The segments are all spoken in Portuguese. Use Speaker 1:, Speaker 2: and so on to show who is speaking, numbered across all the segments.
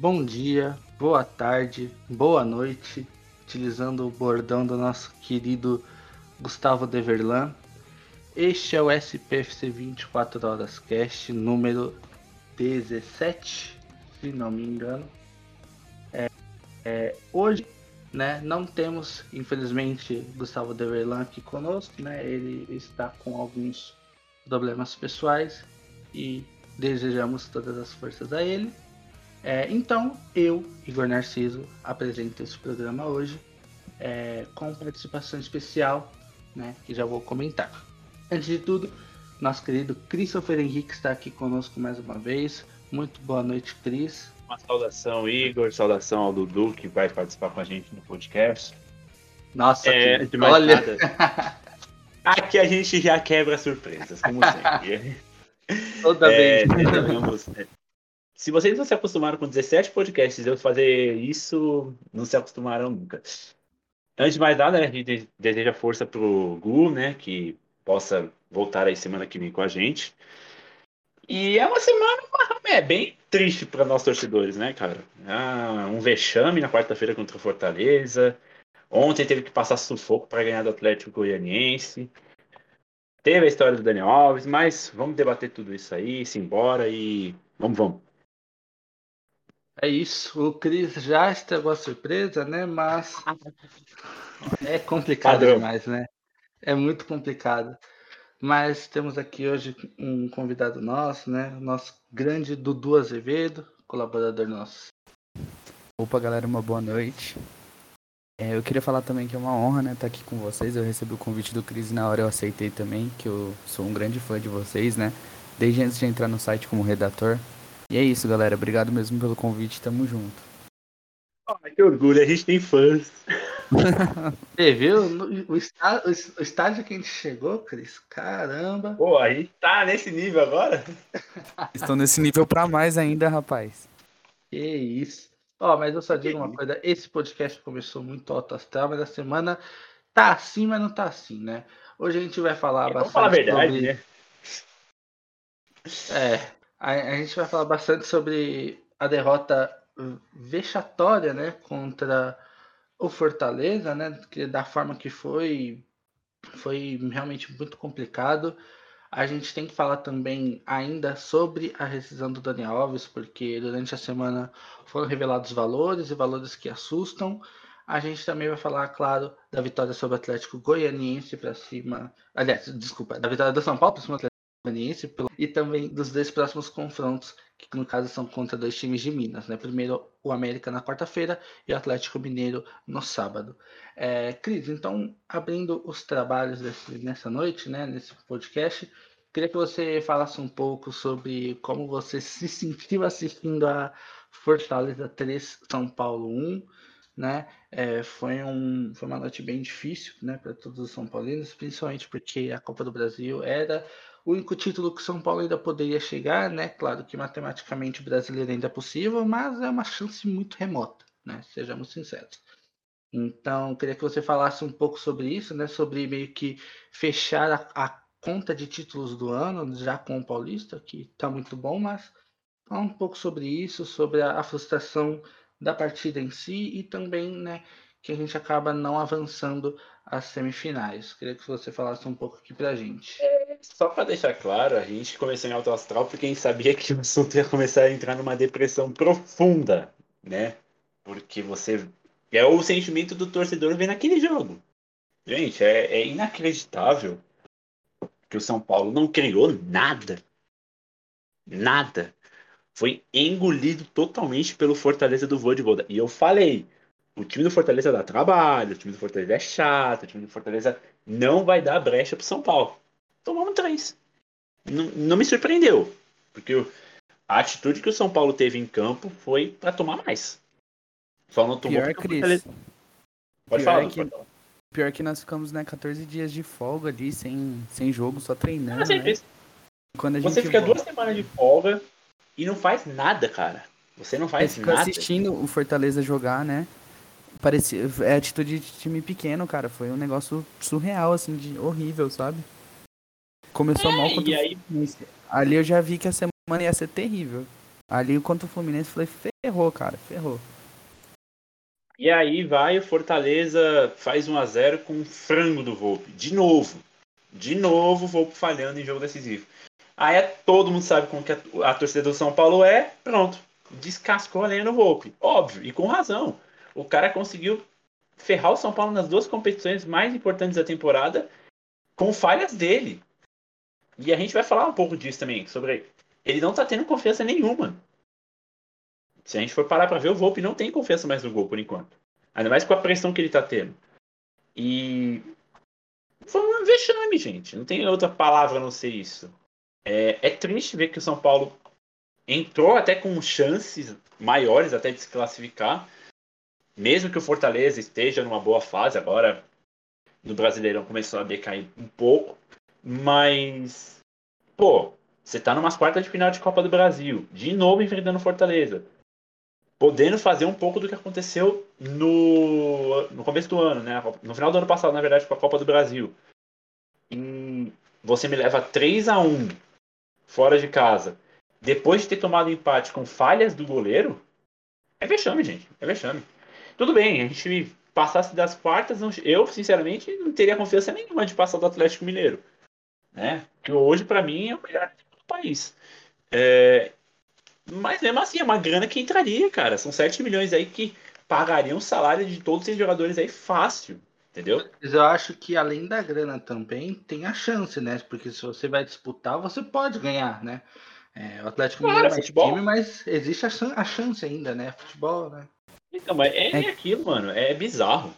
Speaker 1: bom dia, boa tarde, boa noite, utilizando o bordão do nosso querido Gustavo Deverlan. Este é o SPFC 24 Horas Cast número 17, se não me engano. É, é, hoje, né, não temos, infelizmente, Gustavo Deverlan aqui conosco, né? Ele está com alguns problemas pessoais e desejamos todas as forças a ele. É, então, eu, Igor Narciso, apresento esse programa hoje é, com participação especial, né, que já vou comentar. Antes de tudo, nosso querido Christopher Henrique está aqui conosco mais uma vez. Muito boa noite, Cris.
Speaker 2: Uma saudação, Igor, saudação ao Dudu, que vai participar com a gente no podcast.
Speaker 1: Nossa,
Speaker 2: é,
Speaker 1: que... olha...
Speaker 2: Nada, aqui a gente já quebra surpresas, como sempre.
Speaker 1: Toda
Speaker 2: é,
Speaker 1: vez.
Speaker 2: Vamos, se vocês não se acostumaram com 17 podcasts, eu fazer isso, não se acostumaram nunca. Antes de mais nada, né, a gente deseja força pro Gu, né? Que possa voltar aí semana que vem com a gente. E é uma semana é, bem triste para nós torcedores, né, cara? Ah, um vexame na quarta-feira contra o Fortaleza. Ontem teve que passar sufoco para ganhar do Atlético Goianiense. Teve a história do Daniel Alves, mas vamos debater tudo isso aí, se embora e vamos, vamos.
Speaker 1: É isso, o Cris já estragou a surpresa, né? Mas é complicado Padrão. demais, né? É muito complicado. Mas temos aqui hoje um convidado nosso, né? Nosso grande Dudu Azevedo, colaborador nosso.
Speaker 3: Opa, galera, uma boa noite. É, eu queria falar também que é uma honra, né, estar aqui com vocês. Eu recebi o convite do Cris e na hora eu aceitei também, que eu sou um grande fã de vocês, né? Desde antes de entrar no site como redator. E é isso, galera. Obrigado mesmo pelo convite. Tamo junto.
Speaker 2: Ai, que orgulho, a gente tem fãs.
Speaker 1: Você viu o estágio, o estágio que a gente chegou, Cris? Caramba.
Speaker 2: Pô, a gente tá nesse nível agora?
Speaker 3: Estão nesse nível pra mais ainda, rapaz.
Speaker 1: Que isso. Ó, mas eu só digo uma coisa: esse podcast começou muito alto astral, mas a semana tá assim, mas não tá assim, né? Hoje a gente vai falar
Speaker 2: bastante. Vamos falar a verdade,
Speaker 1: sobre...
Speaker 2: né?
Speaker 1: É, a, a gente vai falar bastante sobre a derrota vexatória, né, contra o Fortaleza, né, que da forma que foi, foi realmente muito complicado. A gente tem que falar também ainda sobre a rescisão do Daniel Alves, porque durante a semana foram revelados valores e valores que assustam. A gente também vai falar, claro, da vitória sobre o Atlético Goianiense para cima. Aliás, desculpa, da vitória do São Paulo para cima Goianiense e também dos dois próximos confrontos, que no caso são contra dois times de Minas. Né? Primeiro o América na quarta-feira e o Atlético Mineiro no sábado. É, Cris, então, abrindo os trabalhos desse, nessa noite, né, nesse podcast, queria que você falasse um pouco sobre como você se sentiu assistindo a Fortaleza 3, São Paulo 1. Né? É, foi, um, foi uma noite bem difícil né, para todos os São Paulinos, principalmente porque a Copa do Brasil era o único título que São Paulo ainda poderia chegar, né? Claro que matematicamente o brasileiro ainda é possível, mas é uma chance muito remota, né? Sejamos sinceros. Então, queria que você falasse um pouco sobre isso, né? Sobre meio que fechar a, a conta de títulos do ano, já com o Paulista, que está muito bom, mas falar um pouco sobre isso, sobre a, a frustração da partida em si e também, né? Que a gente acaba não avançando às semifinais. Queria que você falasse um pouco aqui pra gente.
Speaker 2: É só para deixar claro, a gente começou em alto astral porque a gente sabia que o assunto ia começar a entrar numa depressão profunda, né? Porque você. É o sentimento do torcedor vendo aquele jogo. Gente, é, é inacreditável que o São Paulo não criou nada. Nada. Foi engolido totalmente pelo Fortaleza do Voivoda. E eu falei, o time do Fortaleza dá trabalho, o time do Fortaleza é chato, o time do Fortaleza não vai dar brecha pro São Paulo tomamos três. Não, não me surpreendeu, porque a atitude que o São Paulo teve em campo foi para tomar mais. Só não tomou
Speaker 3: Pior, Cris.
Speaker 2: Pode
Speaker 3: Pior
Speaker 2: falar,
Speaker 3: é que,
Speaker 2: pode
Speaker 3: Pior que nós ficamos, né, 14 dias de folga ali, sem, sem jogo, só treinando,
Speaker 2: ah,
Speaker 3: né?
Speaker 2: Quando Você fica volta... duas semanas de folga e não faz nada, cara. Você não faz
Speaker 3: é,
Speaker 2: nada.
Speaker 3: assistindo o Fortaleza jogar, né? Parecia, é atitude de time pequeno, cara. Foi um negócio surreal, assim, de horrível, sabe? Começou
Speaker 2: é,
Speaker 3: mal contra
Speaker 2: e aí...
Speaker 3: Ali eu já vi que a semana ia ser terrível. Ali contra o Fluminense, falei, ferrou, cara, ferrou.
Speaker 2: E aí vai o Fortaleza, faz 1 a 0 com um frango do Volpe. De novo. De novo o Volpe falhando em jogo decisivo. Aí é, todo mundo sabe como que a, a torcida do São Paulo é. Pronto. Descascou a lenha no Volpe. Óbvio, e com razão. O cara conseguiu ferrar o São Paulo nas duas competições mais importantes da temporada com falhas dele. E a gente vai falar um pouco disso também, sobre ele não tá tendo confiança nenhuma. Se a gente for parar para ver, o Volpe não tem confiança mais no gol por enquanto. Ainda mais com a pressão que ele tá tendo. E foi um vexame, gente. Não tem outra palavra a não ser isso. É, é triste ver que o São Paulo entrou até com chances maiores até de se classificar. Mesmo que o Fortaleza esteja numa boa fase agora, no Brasileirão começou a decair um pouco. Mas, pô, você tá numas quartas de final de Copa do Brasil, de novo enfrentando Fortaleza. Podendo fazer um pouco do que aconteceu no, no começo do ano, né? No final do ano passado, na verdade, com a Copa do Brasil. E você me leva 3 a 1 fora de casa, depois de ter tomado empate com falhas do goleiro, é vexame, gente. É vexame. Tudo bem, a gente passasse das quartas, eu, sinceramente, não teria confiança nenhuma de passar do Atlético Mineiro. Né? Que hoje, para mim, é o melhor do país. É... Mas mesmo assim, é uma grana que entraria, cara. São 7 milhões aí que pagariam o salário de todos esses jogadores aí fácil. Entendeu?
Speaker 1: Mas eu acho que além da grana também tem a chance, né? Porque se você vai disputar, você pode ganhar, né? É, o Atlético claro, Mineiro é mais futebol. time, mas existe a, a, chance ainda, né? Futebol, né?
Speaker 2: Então, mas é, é aquilo, mano. É bizarro.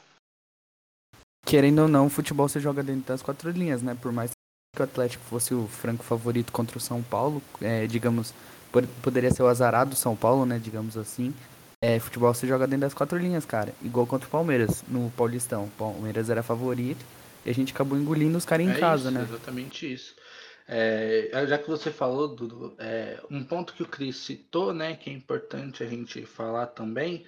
Speaker 3: Querendo ou não, o futebol você joga dentro das quatro linhas, né? Por mais que o Atlético fosse o franco favorito contra o São Paulo, é, digamos, poderia ser o azarado São Paulo, né? Digamos assim. É, futebol você joga dentro das quatro linhas, cara. Igual contra o Palmeiras, no Paulistão. O Palmeiras era favorito e a gente acabou engolindo os caras em
Speaker 1: é
Speaker 3: casa,
Speaker 1: isso,
Speaker 3: né?
Speaker 1: Exatamente isso. É, já que você falou, Dudu, é, um ponto que o Cris citou, né, que é importante a gente falar também,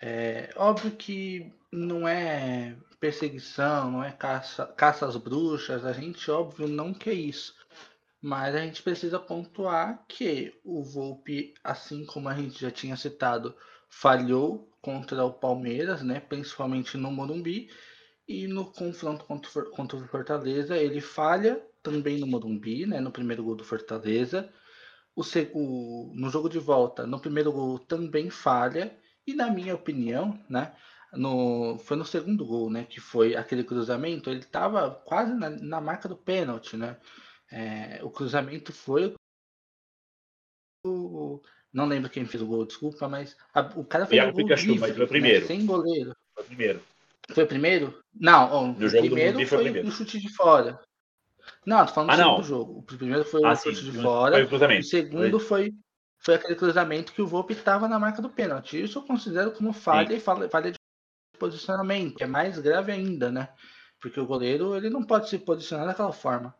Speaker 1: é óbvio que não é perseguição, não é? Caça, caça às bruxas, a gente, óbvio, não quer isso. Mas a gente precisa pontuar que o Volpe, assim como a gente já tinha citado, falhou contra o Palmeiras, né, principalmente no Morumbi, e no confronto contra, contra o Fortaleza ele falha também no Morumbi, né, no primeiro gol do Fortaleza. O, o, no jogo de volta, no primeiro gol também falha, e na minha opinião, né, no, foi no segundo gol, né, que foi aquele cruzamento, ele estava quase na, na, marca do pênalti, né, é, o cruzamento foi o, não lembro quem fez o gol, desculpa, mas a, o cara fez o gol
Speaker 2: Pikachu, livre, mas foi o primeiro.
Speaker 1: Né, sem goleiro.
Speaker 2: Foi o primeiro.
Speaker 1: Foi o primeiro? Não, o primeiro foi, foi o primeiro. chute de fora. Não, tô falando ah, do segundo jogo. O primeiro foi ah, o chute de fora. Foi o cruzamento. O segundo foi, foi aquele cruzamento que o Volpe estava na marca do pênalti. Isso eu considero como falha sim. e falha de posicionamento, é mais grave ainda, né? Porque o goleiro ele não pode se posicionar daquela forma.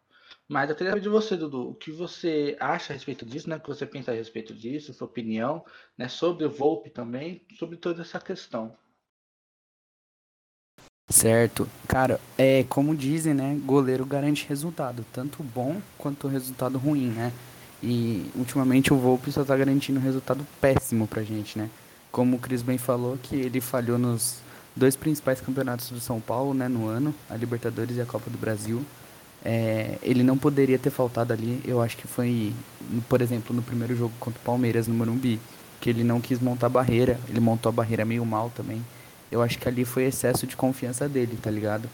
Speaker 1: Mas eu queria saber de você, Dudu, o que você acha a respeito disso, né? O que você pensa a respeito disso, sua opinião, né? Sobre o Volpe também, sobre toda essa questão.
Speaker 3: Certo. Cara, é como dizem, né? Goleiro garante resultado, tanto bom quanto resultado ruim, né? E ultimamente o Volpe só tá garantindo resultado péssimo pra gente, né? Como o Cris bem falou, que ele falhou nos dois principais campeonatos do São Paulo, né, no ano, a Libertadores e a Copa do Brasil. É, ele não poderia ter faltado ali. Eu acho que foi, por exemplo, no primeiro jogo contra o Palmeiras no Morumbi, que ele não quis montar barreira. Ele montou a barreira meio mal também. Eu acho que ali foi excesso de confiança dele, tá ligado?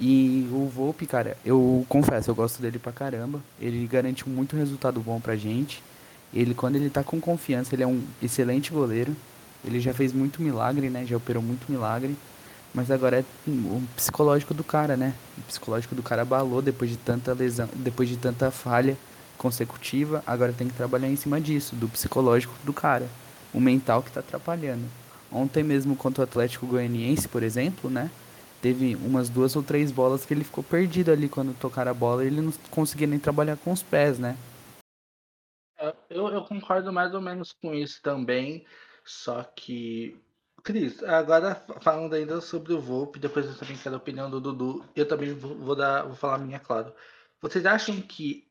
Speaker 3: E o Volpe, cara, eu confesso, eu gosto dele pra caramba. Ele garante muito resultado bom pra gente. Ele, quando ele tá com confiança, ele é um excelente goleiro. Ele já fez muito milagre, né? Já operou muito milagre. Mas agora é o psicológico do cara, né? O psicológico do cara abalou depois de tanta lesão, depois de tanta falha consecutiva. Agora tem que trabalhar em cima disso, do psicológico do cara. O mental que tá atrapalhando. Ontem mesmo contra o Atlético Goianiense, por exemplo, né? Teve umas duas ou três bolas que ele ficou perdido ali quando tocaram a bola ele não conseguia nem trabalhar com os pés, né?
Speaker 1: É, eu, eu concordo mais ou menos com isso também. Só que Cris, agora falando ainda sobre o Volpe, depois eu também quero a opinião do Dudu, eu também vou, dar, vou falar a minha, claro. Vocês acham que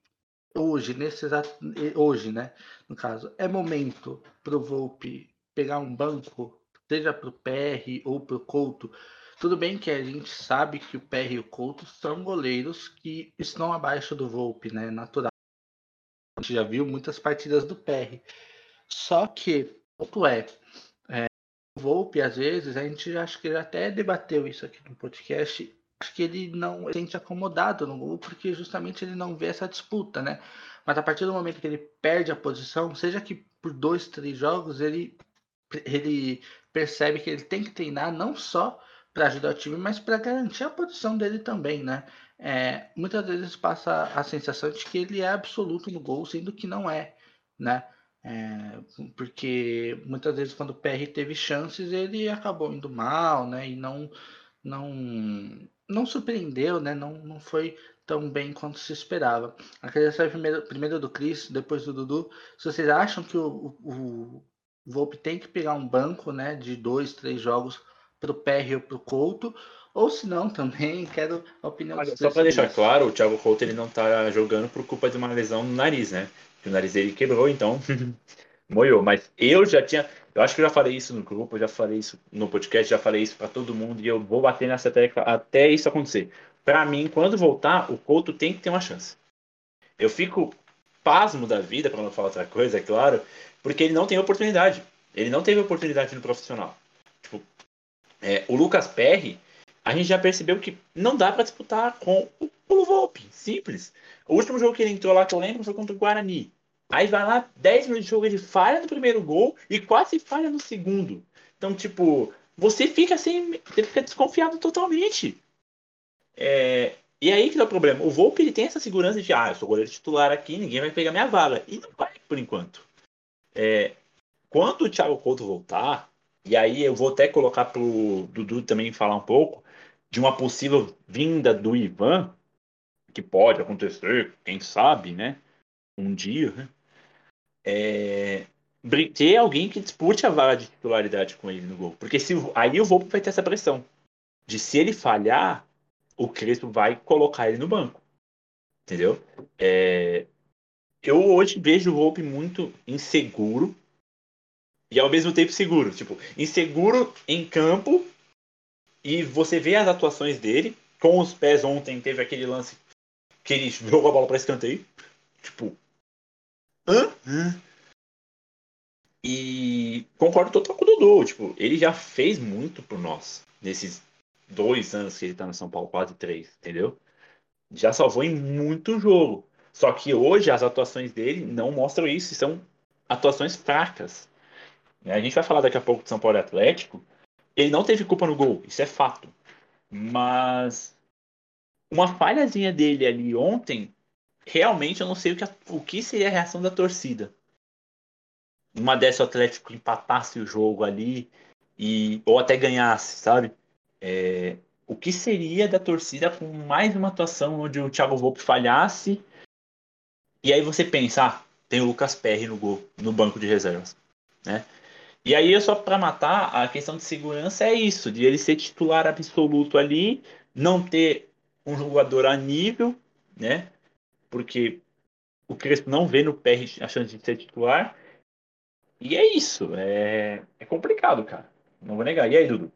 Speaker 1: hoje, nesse exato, hoje, né? No caso, é momento pro Volpe pegar um banco, seja pro PR ou pro Couto. Tudo bem que a gente sabe que o PR e o Couto são goleiros que estão abaixo do Volpe, né? Natural. A gente já viu muitas partidas do PR. Só que, ponto é, é o Volpe, às vezes, a gente acho que até debateu isso aqui no podcast, acho que ele não se sente acomodado no gol, porque justamente ele não vê essa disputa, né? Mas a partir do momento que ele perde a posição, seja que por dois, três jogos, ele, ele percebe que ele tem que treinar não só para ajudar o time, mas para garantir a posição dele também, né? É, muitas vezes passa a sensação de que ele é absoluto no gol, sendo que não é, né? É, porque muitas vezes quando o PR teve chances, ele acabou indo mal, né? E não não não surpreendeu, né? Não, não foi tão bem quanto se esperava. A criação primeiro, primeiro do Cris, depois do Dudu. Se vocês acham que o, o, o Volpe tem que pegar um banco, né? De dois, três jogos para o PR ou para o Couto, ou se não também quero a opinião
Speaker 2: Olha, Só para deixar claro, o Thiago Couto ele não está jogando por culpa de uma lesão no nariz, né? O nariz dele quebrou, então moiou. Mas eu já tinha, eu acho que eu já falei isso no grupo, já falei isso no podcast, já falei isso para todo mundo e eu vou bater nessa tecla até isso acontecer. Para mim, quando voltar, o Couto tem que ter uma chance. Eu fico pasmo da vida, para não falar outra coisa, é claro, porque ele não tem oportunidade. Ele não teve oportunidade no profissional. Tipo, é, o Lucas Perry, a gente já percebeu que não dá para disputar com o Pulo Volpe. Simples. O último jogo que ele entrou lá que eu lembro foi contra o Guarani. Aí vai lá, 10 minutos de jogo, ele falha no primeiro gol e quase falha no segundo. Então, tipo, você fica assim, você fica desconfiado totalmente. É, e aí que dá o problema. O Volpe ele tem essa segurança de, ah, eu sou goleiro titular aqui, ninguém vai pegar minha vaga. E não vai por enquanto. É, quando o Thiago Couto voltar, e aí eu vou até colocar pro Dudu também falar um pouco de uma possível vinda do Ivan, que pode acontecer, quem sabe, né? Um dia, né? é, ter alguém que dispute a vaga de titularidade com ele no gol. Porque se, aí o Volpe vai ter essa pressão. De se ele falhar, o Crespo vai colocar ele no banco. Entendeu? É, eu hoje vejo o Volpe muito inseguro e ao mesmo tempo seguro. Tipo, inseguro em campo e você vê as atuações dele. Com os pés ontem teve aquele lance que ele jogou a bola para escanteio. Tipo, Hã? Hã? E concordo total com o Dudu. Tipo, ele já fez muito por nós nesses dois anos que ele tá no São Paulo, quase três, entendeu? Já salvou em muito jogo. Só que hoje as atuações dele não mostram isso, são atuações fracas. A gente vai falar daqui a pouco de São Paulo Atlético. Ele não teve culpa no gol, isso é fato. Mas uma falhazinha dele ali ontem realmente eu não sei o que, o que seria a reação da torcida. Uma dessa o Atlético empatasse o jogo ali e ou até ganhasse, sabe? É, o que seria da torcida com mais uma atuação onde o Thiago Volpe falhasse e aí você pensa, ah, tem o Lucas Perry no gol, no banco de reservas, né? E aí só para matar a questão de segurança é isso, de ele ser titular absoluto ali, não ter um jogador a nível, né? porque o Crespo não vê no PR a chance de ser titular. E é isso. É, é complicado, cara. Não vou negar. E aí, Dudu?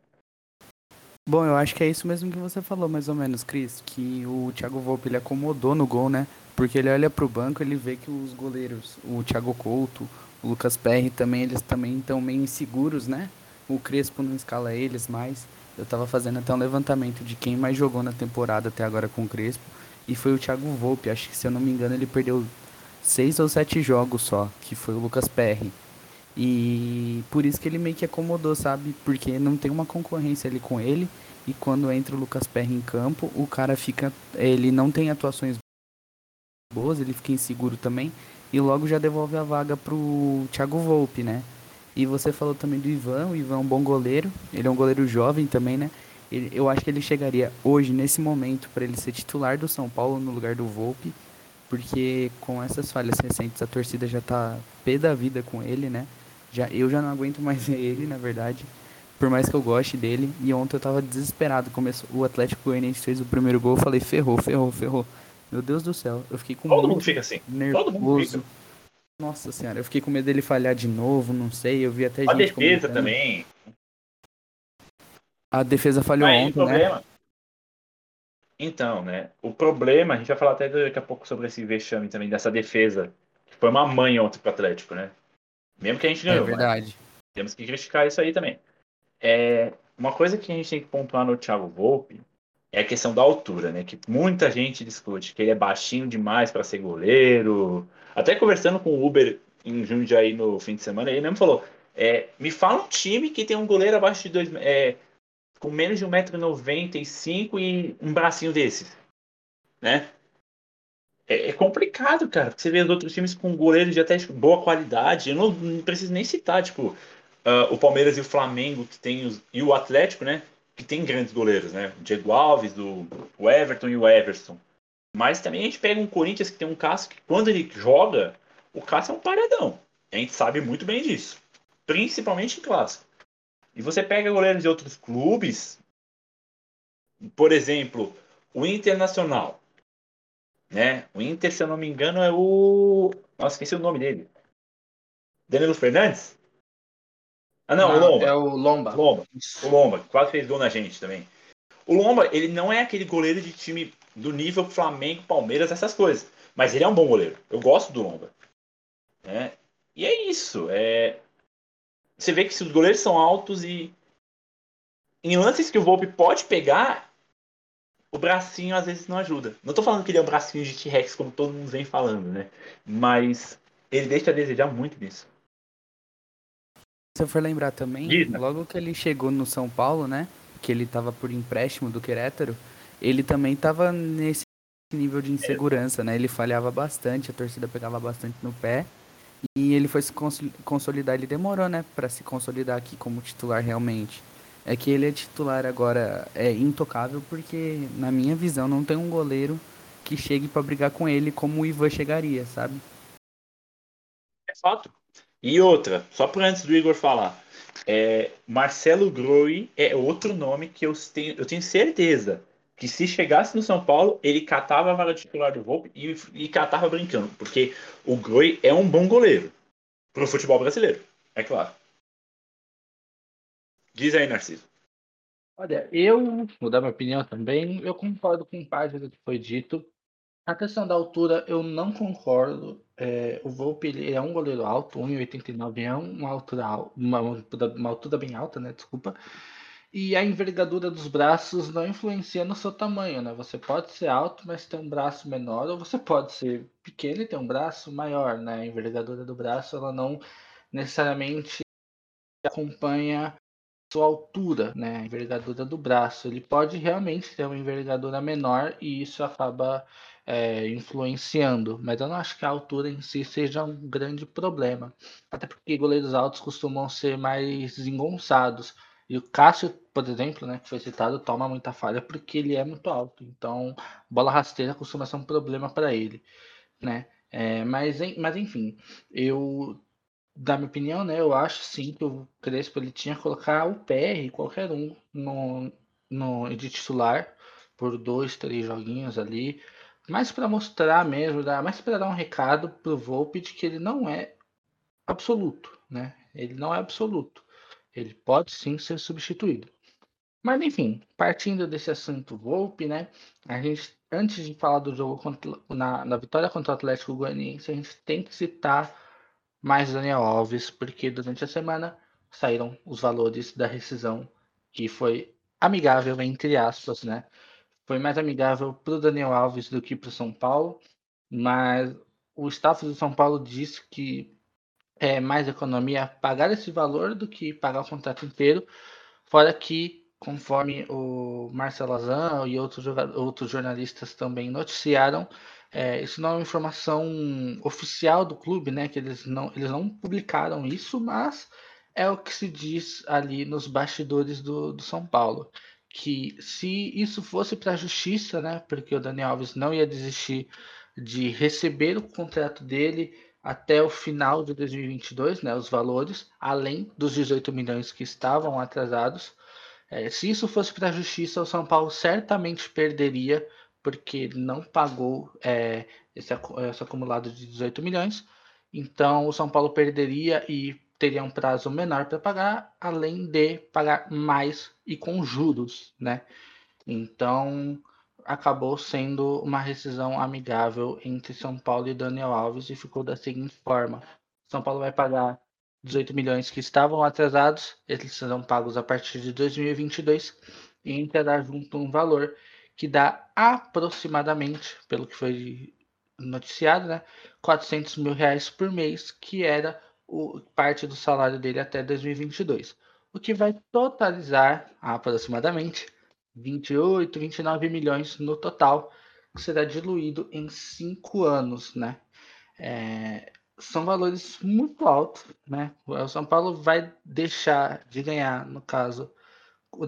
Speaker 3: Bom, eu acho que é isso mesmo que você falou, mais ou menos, Cris. Que o Thiago Volpe ele acomodou no gol, né? Porque ele olha pro banco ele vê que os goleiros, o Thiago Couto, o Lucas Perry também, eles também estão meio inseguros, né? O Crespo não escala eles mais. Eu tava fazendo até um levantamento de quem mais jogou na temporada até agora com o Crespo e foi o Thiago Volpe. Acho que se eu não me engano ele perdeu seis ou sete jogos só, que foi o Lucas Perry. E por isso que ele meio que acomodou, sabe? Porque não tem uma concorrência ali com ele. E quando entra o Lucas Perry em campo, o cara fica. Ele não tem atuações boas, ele fica inseguro também. E logo já devolve a vaga pro Thiago Volpe, né? E você falou também do Ivan, o Ivan é um bom goleiro. Ele é um goleiro jovem também, né? Ele, eu acho que ele chegaria hoje, nesse momento, para ele ser titular do São Paulo no lugar do Volpe, porque com essas falhas recentes a torcida já tá pé da vida com ele, né? Já, eu já não aguento mais ele, na verdade, por mais que eu goste dele. E ontem eu tava desesperado. Começou, o Atlético Goianiense fez o primeiro gol, eu falei, ferrou, ferrou, ferrou. Meu Deus do céu, eu fiquei com
Speaker 2: Todo mundo fica assim.
Speaker 3: nervoso.
Speaker 2: Todo mundo fica.
Speaker 3: Nossa senhora, eu fiquei com medo dele falhar de novo, não sei, eu vi até
Speaker 2: A
Speaker 3: gente
Speaker 2: defesa
Speaker 3: comentando.
Speaker 2: também.
Speaker 3: A defesa falhou
Speaker 2: Aí,
Speaker 3: ontem, né?
Speaker 2: Então, né? O problema, a gente vai falar até daqui a pouco sobre esse vexame também, dessa defesa. Que foi uma mãe ontem pro Atlético, né? Mesmo que a gente
Speaker 3: É
Speaker 2: ganhou. mas
Speaker 3: verdade.
Speaker 2: temos que criticar isso aí também. É, uma coisa que a gente tem que pontuar no Thiago Volpe é a questão da altura, né? Que muita gente discute que ele é baixinho demais para ser goleiro. Até conversando com o Uber em Jundiaí no fim de semana, ele mesmo falou: é, me fala um time que tem um goleiro abaixo de dois, é, com menos de 1,95m e um bracinho desses, né? É, é complicado, cara, você vê os outros times com goleiros de até tipo, boa qualidade. Eu não, não preciso nem citar, tipo, ah, o Palmeiras e o Flamengo, que tem os, e o Atlético, né? Que tem grandes goleiros, né? O Diego Alves, o, o Everton e o Everson. Mas também a gente pega um Corinthians que tem um Cássio que, quando ele joga, o Cássio é um paredão. A gente sabe muito bem disso. Principalmente em clássico. E você pega goleiros de outros clubes, por exemplo, o Internacional. Né? O Inter, se eu não me engano, é o. Nossa, esqueci o nome dele. Danilo Fernandes? Ah, não, o Lomba.
Speaker 1: É o Lomba.
Speaker 2: Lomba. O Lomba, que quase fez gol na gente também. O Lomba, ele não é aquele goleiro de time do nível Flamengo, Palmeiras, essas coisas. Mas ele é um bom goleiro. Eu gosto do Lomba. né? E é isso. É... Você vê que se os goleiros são altos e. Em lances que o Volpe pode pegar, o bracinho às vezes não ajuda. Não tô falando que ele é um bracinho de T-Rex, como todo mundo vem falando, né? Mas ele deixa a desejar muito nisso.
Speaker 3: Se eu for lembrar também,
Speaker 2: Diz, né?
Speaker 3: logo que ele chegou no São Paulo, né? Que ele tava por empréstimo do Querétaro, ele também tava nesse nível de insegurança, né? Ele falhava bastante, a torcida pegava bastante no pé. E ele foi se cons- consolidar, ele demorou, né, Pra se consolidar aqui como titular realmente. É que ele é titular agora, é intocável, porque na minha visão não tem um goleiro que chegue pra brigar com ele como o Ivan chegaria, sabe?
Speaker 2: É fato. E outra, só por antes do Igor falar, é, Marcelo Groi é outro nome que eu tenho, eu tenho certeza que se chegasse no São Paulo, ele catava a vaga titular do Volpe e, e catava brincando, porque o Groi é um bom goleiro pro futebol brasileiro, é claro. Diz aí, Narciso.
Speaker 1: Olha, eu vou dar minha opinião também. Eu concordo com parte do que foi dito. A questão da altura, eu não concordo. É, o Volpe ele é um goleiro alto, 1,89 é uma altura, al- uma, uma altura bem alta, né? Desculpa. E a envergadura dos braços não influencia no seu tamanho, né? Você pode ser alto, mas ter um braço menor, ou você pode ser pequeno e ter um braço maior, né? A envergadura do braço, ela não necessariamente acompanha sua altura, né, envergadura do braço. Ele pode realmente ter uma envergadura menor e isso acaba é, influenciando, mas eu não acho que a altura em si seja um grande problema. Até porque goleiros altos costumam ser mais desengonçados. E o Cássio, por exemplo, né, que foi citado, toma muita falha porque ele é muito alto. Então, bola rasteira costuma ser um problema para ele, né? É, mas, mas enfim, eu da minha opinião, né, eu acho sim que o Crespo ele tinha que colocar o PR, qualquer um, no, no, de titular, por dois, três joguinhos ali, mais para mostrar mesmo, mais para dar um recado pro Volpe de que ele não é absoluto, né? Ele não é absoluto. Ele pode sim ser substituído. Mas enfim, partindo desse assunto Volpe, né? A gente, antes de falar do jogo contra, na, na vitória contra o Atlético Goianiense, a gente tem que citar mais Daniel Alves, porque durante a semana saíram os valores da rescisão, que foi amigável, entre aspas, né? Foi mais amigável para o Daniel Alves do que para o São Paulo, mas o staff do São Paulo disse que é mais economia pagar esse valor do que pagar o contrato inteiro, fora que, conforme o Marcelo Azan e outros, outros jornalistas também noticiaram, é, isso não é uma informação oficial do clube, né? Que eles não, eles não publicaram isso, mas é o que se diz ali nos bastidores do, do São Paulo. Que se isso fosse para a justiça, né? Porque o Daniel Alves não ia desistir de receber o contrato dele até o final de 2022, né? Os valores, além dos 18 milhões que estavam atrasados. É, se isso fosse para a justiça, o São Paulo certamente perderia porque ele não pagou é, esse, esse acumulado de 18 milhões. Então o São Paulo perderia e teria um prazo menor para pagar, além de pagar mais e com juros, né? Então acabou sendo uma rescisão amigável entre São Paulo e Daniel Alves e ficou da seguinte forma: São Paulo vai pagar 18 milhões que estavam atrasados, eles serão pagos a partir de 2022 e entrará junto um valor que dá aproximadamente, pelo que foi noticiado, né, 400 mil reais por mês, que era o, parte do salário dele até 2022, o que vai totalizar aproximadamente 28, 29 milhões no total, que será diluído em cinco anos, né? É, são valores muito altos, né? O São Paulo vai deixar de ganhar, no caso,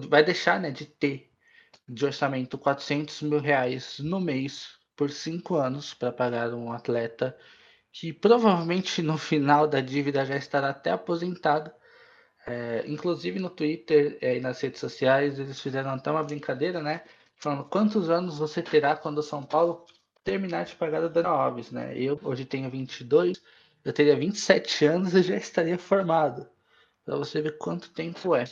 Speaker 1: vai deixar, né, de ter de orçamento 400 mil reais no mês por cinco anos para pagar um atleta que provavelmente no final da dívida já estará até aposentado. É, inclusive no Twitter é, e nas redes sociais eles fizeram até uma brincadeira, né? Falando quantos anos você terá quando o São Paulo terminar de pagar o Daniel Alves, né? Eu hoje tenho 22, eu teria 27 anos e já estaria formado. Para você ver quanto tempo é.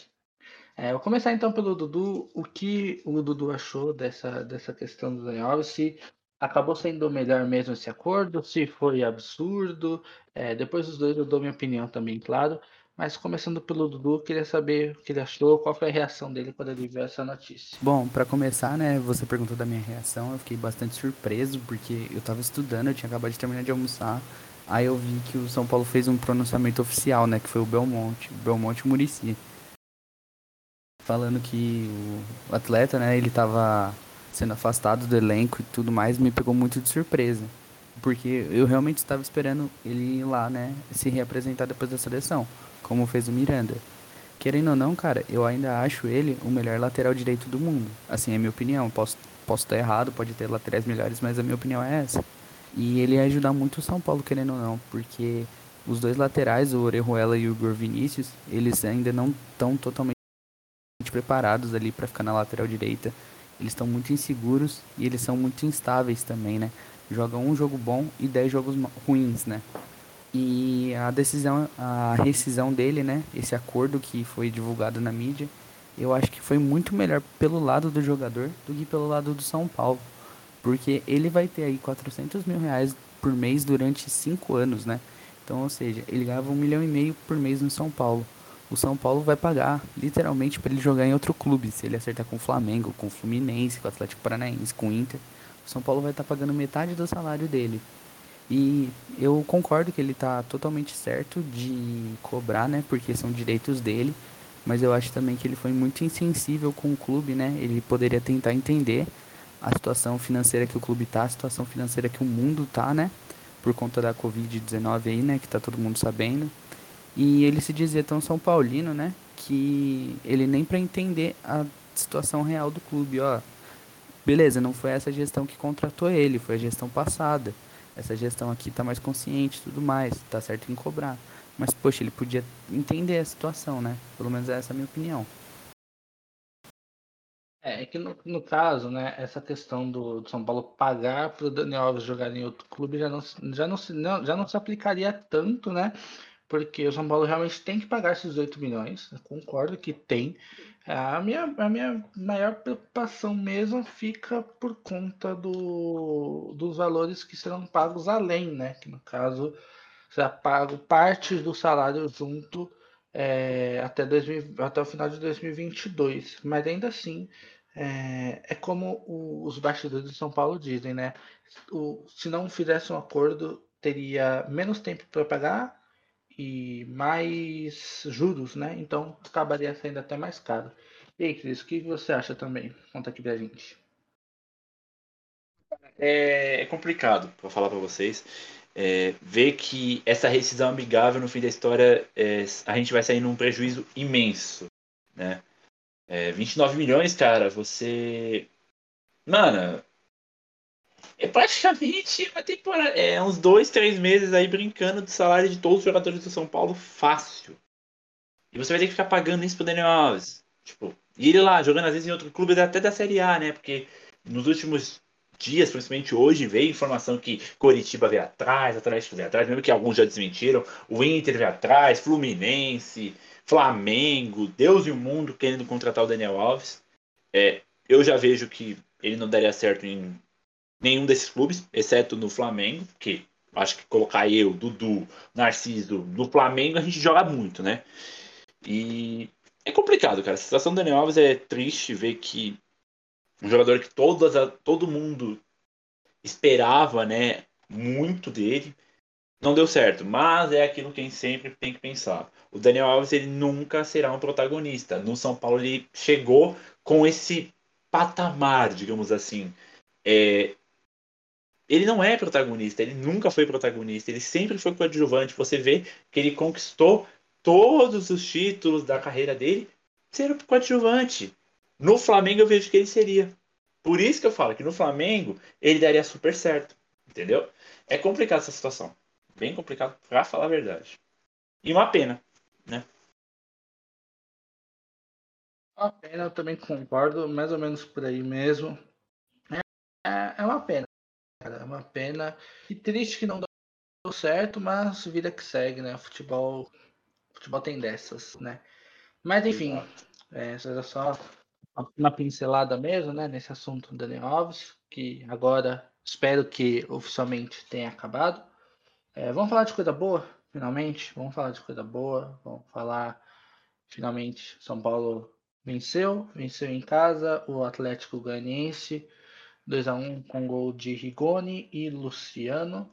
Speaker 1: É. Vou começar então pelo Dudu. O que o Dudu achou dessa, dessa questão do Daniel? Se acabou sendo melhor mesmo esse acordo, se foi absurdo. É, depois dos dois eu dou minha opinião também, claro. Mas começando pelo Dudu, queria saber o que ele achou, qual foi a reação dele quando ele viu essa notícia.
Speaker 3: Bom, para começar, né, você perguntou da minha reação, eu fiquei bastante surpreso, porque eu tava estudando, eu tinha acabado de terminar de almoçar, aí eu vi que o São Paulo fez um pronunciamento oficial, né, que foi o Belmonte, Belmonte Murici. Falando que o atleta, né, ele tava sendo afastado do elenco e tudo mais, me pegou muito de surpresa. Porque eu realmente estava esperando ele ir lá, né, se reapresentar depois da seleção, como fez o Miranda. Querendo ou não, cara, eu ainda acho ele o melhor lateral direito do mundo. Assim, é a minha opinião. Posso, posso estar errado, pode ter laterais melhores, mas a minha opinião é essa. E ele ia ajudar muito o São Paulo, querendo ou não, porque os dois laterais, o Orejuela e o Igor Vinícius, eles ainda não estão totalmente preparados ali para ficar na lateral direita eles estão muito inseguros e eles são muito instáveis também, né? Jogam um jogo bom e dez jogos ruins, né? E a decisão, a rescisão dele, né? Esse acordo que foi divulgado na mídia, eu acho que foi muito melhor pelo lado do jogador do que pelo lado do São Paulo. Porque ele vai ter aí 400 mil reais por mês durante cinco anos, né? Então, ou seja, ele ganhava um milhão e meio por mês no São Paulo o São Paulo vai pagar literalmente para ele jogar em outro clube. Se ele acertar com o Flamengo, com o Fluminense, com o Atlético Paranaense, com o Inter, o São Paulo vai estar tá pagando metade do salário dele. E eu concordo que ele está totalmente certo de cobrar, né? Porque são direitos dele. Mas eu acho também que ele foi muito insensível com o clube, né? Ele poderia tentar entender a situação financeira que o clube tá, a situação financeira que o mundo tá, né? Por conta da Covid-19 aí, né? Que tá todo mundo sabendo. E ele se dizia tão São Paulino, né? Que ele nem para entender a situação real do clube, ó. Beleza, não foi essa gestão que contratou ele, foi a gestão passada. Essa gestão aqui tá mais consciente tudo mais, tá certo em cobrar. Mas, poxa, ele podia entender a situação, né? Pelo menos essa é a minha opinião.
Speaker 1: É, é que no, no caso, né, essa questão do, do São Paulo pagar para o Daniel Alves jogar em outro clube já não, já, não, já não se aplicaria tanto, né? Porque o São Paulo realmente tem que pagar esses 8 milhões. Concordo que tem. A minha, a minha maior preocupação mesmo fica por conta do, dos valores que serão pagos além, né? Que no caso será pago parte do salário junto é, até, 2000, até o final de 2022. Mas ainda assim, é, é como o, os bastidores de São Paulo dizem, né? O, se não fizesse um acordo, teria menos tempo para pagar e mais juros, né? Então acabaria saindo até mais caro. E aí, Cris, o que você acha também? Conta aqui pra gente.
Speaker 2: É, é complicado, para falar para vocês. É, ver que essa rescisão amigável no fim da história é, a gente vai sair num prejuízo imenso, né? É, 29 milhões, cara, você. Mano, é praticamente uma temporada. É uns dois, três meses aí brincando do salário de todos os jogadores do São Paulo fácil. E você vai ter que ficar pagando isso pro Daniel Alves. Tipo, e ele lá, jogando às vezes em outro clube até da Série A, né? Porque nos últimos dias, principalmente hoje, veio informação que Coritiba veio atrás, Atlético veio atrás, mesmo que alguns já desmentiram, o Inter veio atrás, Fluminense, Flamengo, Deus e o mundo querendo contratar o Daniel Alves. É, eu já vejo que ele não daria certo em nenhum desses clubes, exceto no Flamengo, que acho que colocar eu, Dudu, Narciso no Flamengo a gente joga muito, né? E é complicado, cara. A situação do Daniel Alves é triste ver que um jogador que todas, todo mundo esperava, né, muito dele, não deu certo. Mas é aquilo que a gente sempre tem que pensar. O Daniel Alves ele nunca será um protagonista. No São Paulo ele chegou com esse patamar, digamos assim. É, ele não é protagonista, ele nunca foi protagonista, ele sempre foi coadjuvante. Você vê que ele conquistou todos os títulos da carreira dele sendo coadjuvante. No Flamengo eu vejo que ele seria. Por isso que eu falo que no Flamengo ele daria super certo. Entendeu? É complicada essa situação. Bem complicado, pra falar a verdade. E uma pena, né?
Speaker 1: Uma pena, eu também concordo, mais ou menos por aí mesmo. É, é uma pena cara. É uma pena. E triste que não deu certo, mas vida que segue, né? Futebol, futebol tem dessas, né? Mas enfim, é, era só uma pincelada mesmo, né? Nesse assunto do Daniel Alves, que agora espero que oficialmente tenha acabado. É, vamos falar de coisa boa, finalmente. Vamos falar de coisa boa. Vamos falar, finalmente, São Paulo venceu, venceu em casa o Atlético Goianiense 2 a 1 com gol de Rigoni e Luciano.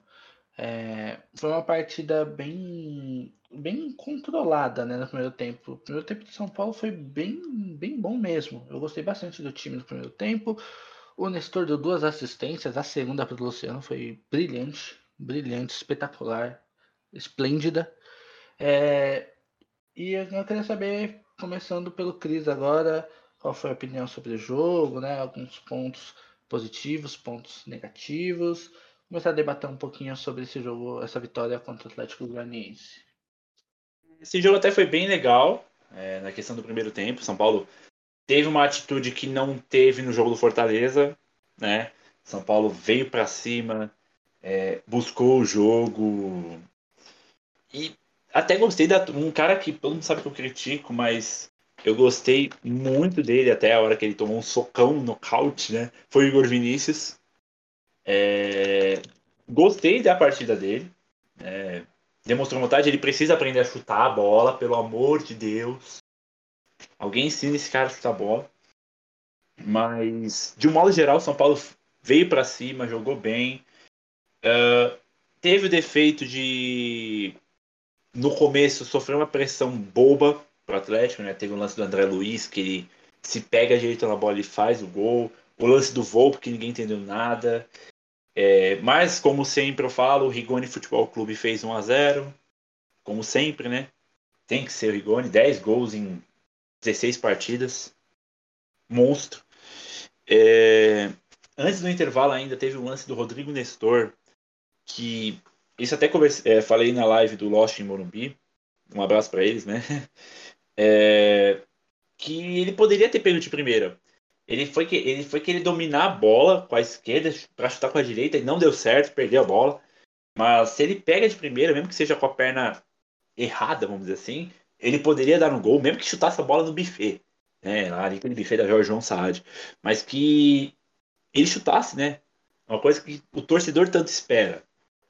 Speaker 1: É, foi uma partida bem, bem controlada né, no primeiro tempo. O primeiro tempo de São Paulo foi bem, bem bom mesmo. Eu gostei bastante do time no primeiro tempo. O Nestor deu duas assistências, a segunda para o Luciano foi brilhante, brilhante, espetacular, esplêndida. É, e eu queria saber, começando pelo Cris agora, qual foi a opinião sobre o jogo, né? Alguns pontos positivos, pontos negativos. Começar a debater um pouquinho sobre esse jogo, essa vitória contra o Atlético Goianiense.
Speaker 2: Esse jogo até foi bem legal é, na questão do primeiro tempo. São Paulo teve uma atitude que não teve no jogo do Fortaleza, né? São Paulo veio para cima, é, buscou o jogo e até gostei da um cara que todo mundo sabe que eu critico, mas eu gostei muito dele até a hora que ele tomou um socão no nocaute, né? Foi o Igor Vinícius. É... Gostei da partida dele. É... Demonstrou vontade, ele precisa aprender a chutar a bola, pelo amor de Deus. Alguém ensina esse cara a chutar a bola. Mas, de um modo geral, São Paulo veio para cima, jogou bem. Uh, teve o defeito de, no começo, sofrer uma pressão boba pro Atlético, né? Teve o lance do André Luiz, que ele se pega direito na bola e faz o gol. O lance do Volpe, que ninguém entendeu nada. É, mas, como sempre eu falo, o Rigoni Futebol Clube fez 1 a 0 Como sempre, né? Tem que ser o Rigoni. 10 gols em 16 partidas. Monstro. É, antes do intervalo ainda teve o lance do Rodrigo Nestor, que isso até converse, é, falei na live do Lost em Morumbi. Um abraço para eles, né? é, que ele poderia ter pego de primeira. Ele foi que ele foi querer dominar a bola com a esquerda para chutar com a direita e não deu certo, perdeu a bola. Mas se ele pega de primeira, mesmo que seja com a perna errada, vamos dizer assim, ele poderia dar um gol, mesmo que chutasse a bola no buffet, né? Lá aquele buffet da Jorge João Saad, mas que ele chutasse, né? Uma coisa que o torcedor tanto espera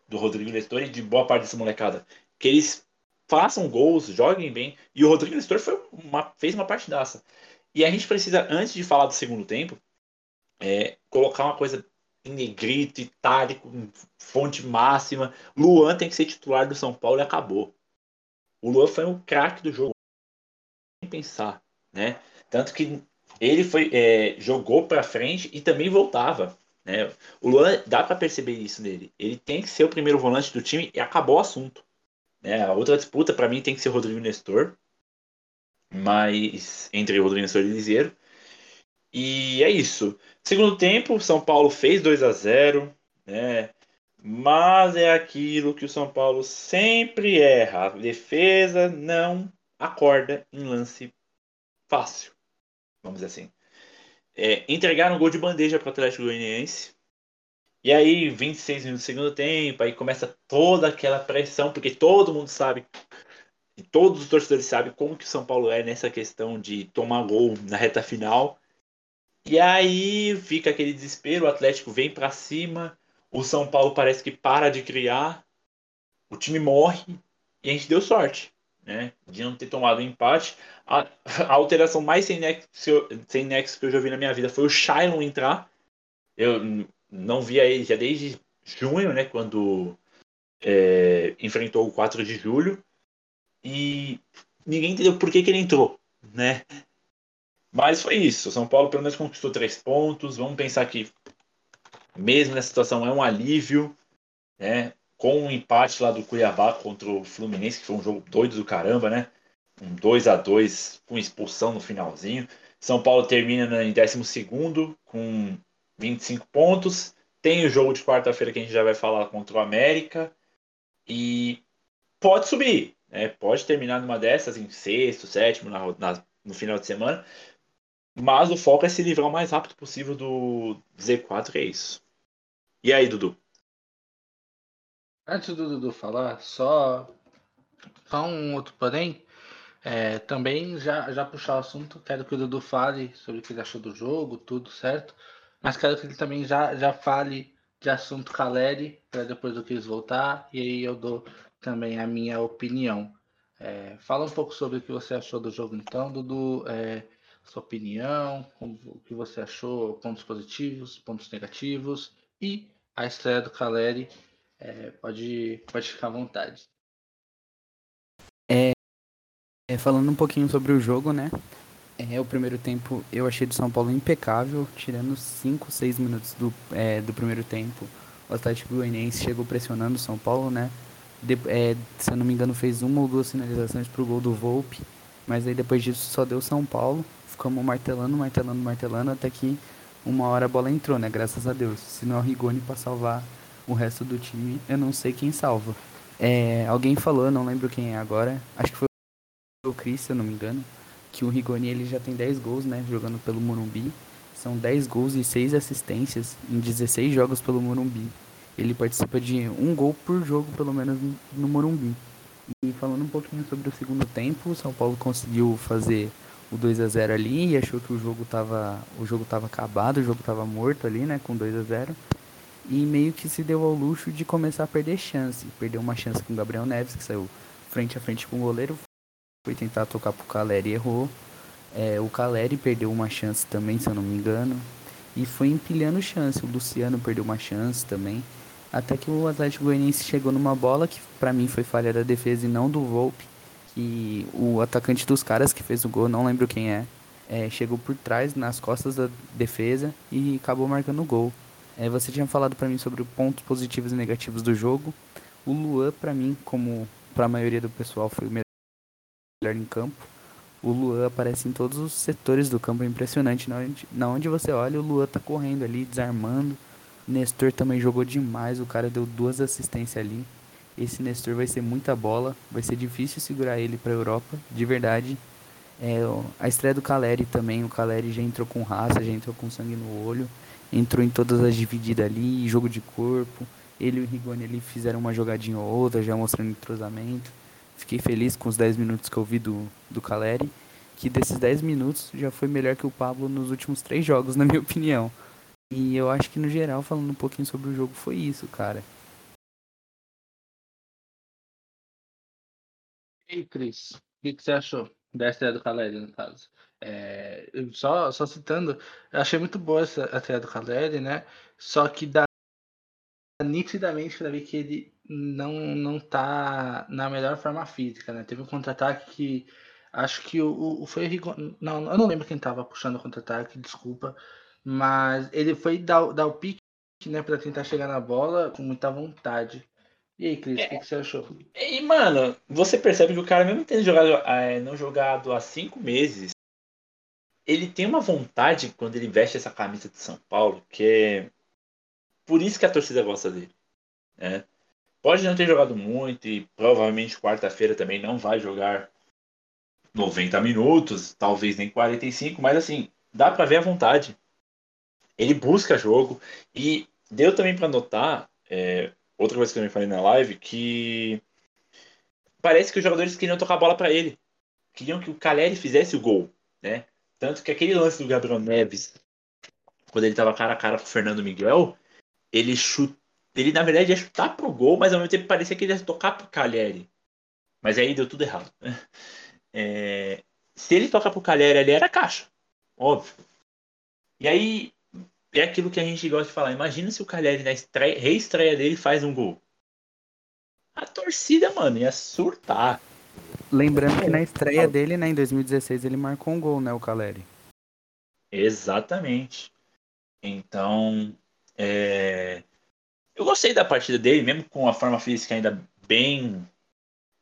Speaker 2: do Rodrigo Nestor e de boa parte dessa molecada, que eles façam gols, joguem bem. E o Rodrigo Nestor foi uma, fez uma partidaça. E a gente precisa, antes de falar do segundo tempo, é, colocar uma coisa em negrito, itálico, fonte máxima. Luan tem que ser titular do São Paulo e acabou. O Luan foi um craque do jogo. Nem pensar, né? Tanto que ele foi é, jogou para frente e também voltava. Né? O Luan dá para perceber isso nele. Ele tem que ser o primeiro volante do time e acabou o assunto. É, a outra disputa para mim tem que ser Rodrigo Nestor, mas entre Rodrigo Nestor e Liseiro. E é isso. Segundo tempo, São Paulo fez 2 a 0, né? Mas é aquilo que o São Paulo sempre erra. A defesa não acorda em lance fácil. Vamos dizer assim. É, entregaram um gol de bandeja para o Atlético Goianiense. E aí, 26 minutos do segundo tempo, aí começa toda aquela pressão, porque todo mundo sabe, e todos os torcedores sabem como que o São Paulo é nessa questão de tomar gol na reta final. E aí fica aquele desespero, o Atlético vem para cima, o São Paulo parece que para de criar, o time morre e a gente deu sorte, né? De não ter tomado um empate. A, a alteração mais sem nexo, sem nexo que eu já vi na minha vida foi o Shailon entrar. Eu não via ele já desde junho, né? Quando é, enfrentou o 4 de julho. E ninguém entendeu por que, que ele entrou, né? Mas foi isso. O São Paulo pelo menos conquistou três pontos. Vamos pensar que mesmo nessa situação é um alívio, né? Com um empate lá do Cuiabá contra o Fluminense, que foi um jogo doido do caramba, né? Um 2 a 2 com expulsão no finalzinho. São Paulo termina em 12 com 25 pontos. Tem o jogo de quarta-feira que a gente já vai falar contra o América. E pode subir. Né? Pode terminar numa dessas, em sexto, sétimo, na, na, no final de semana. Mas o foco é se livrar o mais rápido possível do Z4, é isso. E aí, Dudu?
Speaker 1: Antes do Dudu falar, só, só um outro porém. É, também já, já puxar o assunto, quero que o Dudu fale sobre o que ele achou do jogo, tudo certo. Mas quero que ele também já, já fale de assunto Caleri, para depois do eles voltar, e aí eu dou também a minha opinião. É, fala um pouco sobre o que você achou do jogo então, Dudu. É, sua opinião, o que você achou, pontos positivos, pontos negativos e a estreia do Caleri. É, pode, pode ficar à vontade.
Speaker 3: É, é, falando um pouquinho sobre o jogo, né? É, o primeiro tempo eu achei do São Paulo impecável, tirando 5, 6 minutos do, é, do primeiro tempo. O Atlético Goianiense chegou pressionando o São Paulo, né? De, é, se eu não me engano, fez uma ou duas finalizações pro gol do Volpe, mas aí depois disso só deu São Paulo. Ficamos martelando, martelando, martelando, até que uma hora a bola entrou, né? Graças a Deus. Se não é o Rigoni para salvar o resto do time, eu não sei quem salva. É, alguém falou, não lembro quem é agora, acho que foi o Cris, se eu não me engano, que o Rigoni ele já tem 10 gols, né? Jogando pelo Morumbi. São 10 gols e 6 assistências em 16 jogos pelo Morumbi. Ele participa de um gol por jogo, pelo menos, no Morumbi. E falando um pouquinho sobre o segundo tempo, o São Paulo conseguiu fazer o 2 a 0 ali e achou que o jogo tava o jogo tava acabado, o jogo tava morto ali, né, com 2 a 0. E meio que se deu ao luxo de começar a perder chance. Perdeu uma chance com o Gabriel Neves, que saiu frente a frente com o goleiro, foi tentar tocar pro Caleri e errou. É, o Caleri perdeu uma chance também, se eu não me engano. E foi empilhando chance. O Luciano perdeu uma chance também. Até que o Atlético Goianiense chegou numa bola que para mim foi falha da defesa e não do Volpe que o atacante dos caras que fez o gol, não lembro quem é, é chegou por trás, nas costas da defesa e acabou marcando o gol. É, você tinha falado para mim sobre pontos positivos e negativos do jogo. O Luan, para mim, como para a maioria do pessoal, foi melhor em campo. O Luan aparece em todos os setores do campo, é impressionante. Na onde, na onde você olha, o Luan tá correndo ali, desarmando. Nestor também jogou demais, o cara deu duas assistências ali. Esse Nestor vai ser muita bola, vai ser difícil segurar ele para a Europa, de verdade. É, a estreia do Caleri também, o Caleri já entrou com raça, já entrou com sangue no olho, entrou em todas as divididas ali, jogo de corpo. Ele e o Rigoni ali fizeram uma jogadinha ou outra, já mostrando entrosamento. Fiquei feliz com os 10 minutos que eu vi do, do Caleri, que desses 10 minutos já foi melhor que o Pablo nos últimos três jogos, na minha opinião. E eu acho que no geral, falando um pouquinho sobre o jogo, foi isso, cara.
Speaker 1: E Cris, o que, você achou da estreia do Caleri, no caso? É, só, só citando, eu achei muito boa essa a estreia do Caleri, né? Só que dá nitidamente para ver que ele não, não tá na melhor forma física, né? Teve um contra-ataque que acho que o, o foi não, eu não lembro quem tava puxando o contra-ataque, desculpa, mas ele foi dar, dar o pique, né, para tentar chegar na bola com muita vontade. E aí, Cris, o é. que, que, você achou?
Speaker 2: E, mano, você percebe que o cara, mesmo tendo jogado, é, não jogado há cinco meses, ele tem uma vontade quando ele veste essa camisa de São Paulo, que é por isso que a torcida gosta dele. Né? Pode não ter jogado muito e provavelmente quarta-feira também não vai jogar 90 minutos, talvez nem 45, mas assim, dá para ver a vontade. Ele busca jogo e deu também para notar, é, outra coisa que eu também falei na live, que parece que os jogadores queriam tocar a bola para ele. Queriam que o Caleri fizesse o gol, né? Tanto que aquele lance do Gabriel Neves, quando ele tava cara a cara com o Fernando Miguel, ele chuta, ele na verdade ia chutar pro gol, mas ao mesmo tempo parecia que ele ia tocar pro Caleri. Mas aí deu tudo errado. É, se ele toca pro Caleri ali, era caixa. Óbvio. E aí, é aquilo que a gente gosta de falar. Imagina se o Caleri na estreia, reestreia dele faz um gol. A torcida, mano, ia surtar.
Speaker 3: Lembrando que na estreia dele, né, em 2016, ele marcou um gol, né, o Caleri.
Speaker 2: Exatamente. Então, é... eu gostei da partida dele, mesmo com a forma física ainda bem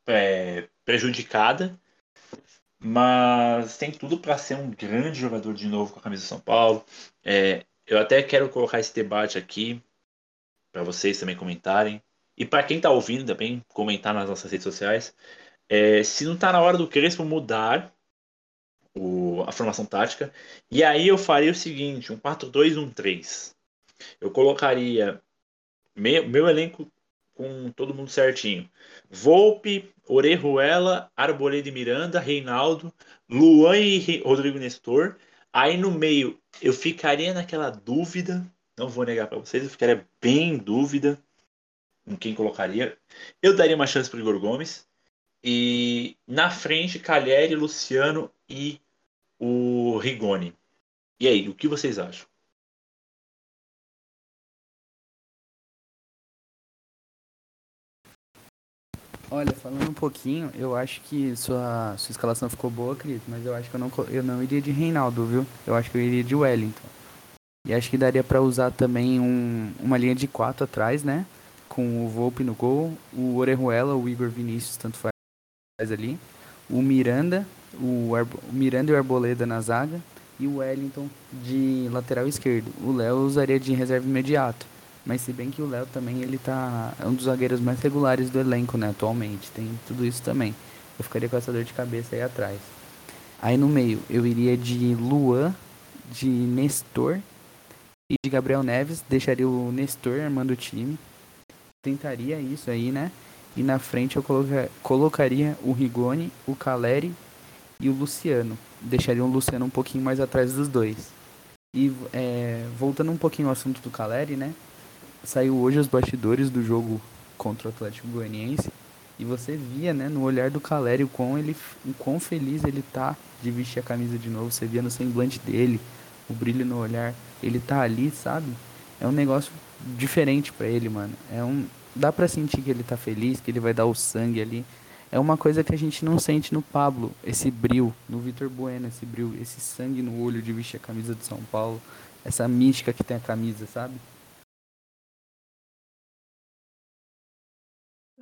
Speaker 2: é, prejudicada, mas tem tudo para ser um grande jogador de novo com a camisa de São Paulo. É, eu até quero colocar esse debate aqui para vocês também comentarem. E para quem está ouvindo também, comentar nas nossas redes sociais. É, se não está na hora do Crespo mudar o, a formação tática. E aí eu faria o seguinte: um 4-2-1-3. Eu colocaria meu, meu elenco com todo mundo certinho. Volpe, Orejuela, Arboleda e Miranda, Reinaldo, Luan e Rodrigo Nestor. Aí no meio eu ficaria naquela dúvida, não vou negar para vocês, eu ficaria bem em dúvida em quem colocaria. Eu daria uma chance para Igor Gomes. E na frente, Calheri, Luciano e o Rigoni. E aí, o que vocês acham?
Speaker 3: Olha, falando um pouquinho, eu acho que sua, sua escalação ficou boa, Cris, mas eu acho que eu não, eu não iria de Reinaldo, viu? Eu acho que eu iria de Wellington. E acho que daria para usar também um, uma linha de quatro atrás, né? Com o Volpe no gol, o Orejuela, o Igor Vinícius, tanto faz ali, o Miranda, o, Arbo, o Miranda e o Arboleda na zaga e o Wellington de lateral esquerdo. O Léo usaria de reserva imediato. Mas se bem que o Léo também ele tá é um dos zagueiros mais regulares do elenco, né, atualmente. Tem tudo isso também. Eu ficaria com essa dor de cabeça aí atrás. Aí no meio eu iria de Luan, de Nestor e de Gabriel Neves, deixaria o Nestor armando o time. Tentaria isso aí, né? E na frente eu coloca, colocaria o Rigoni, o Caleri e o Luciano. Deixaria o Luciano um pouquinho mais atrás dos dois. E é, voltando um pouquinho ao assunto do Caleri, né? Saiu hoje os bastidores do jogo contra o Atlético Goianiense e você via, né, no olhar do Caleri o quão ele, o quão feliz ele tá de vestir a camisa de novo. Você via no semblante dele, o brilho no olhar. Ele tá ali, sabe? É um negócio diferente para ele, mano. É um dá para sentir que ele tá feliz, que ele vai dar o sangue ali. É uma coisa que a gente não sente no Pablo, esse brilho, no Vitor Bueno, esse brilho, esse sangue no olho de vestir a camisa do São Paulo, essa mística que tem a camisa, sabe?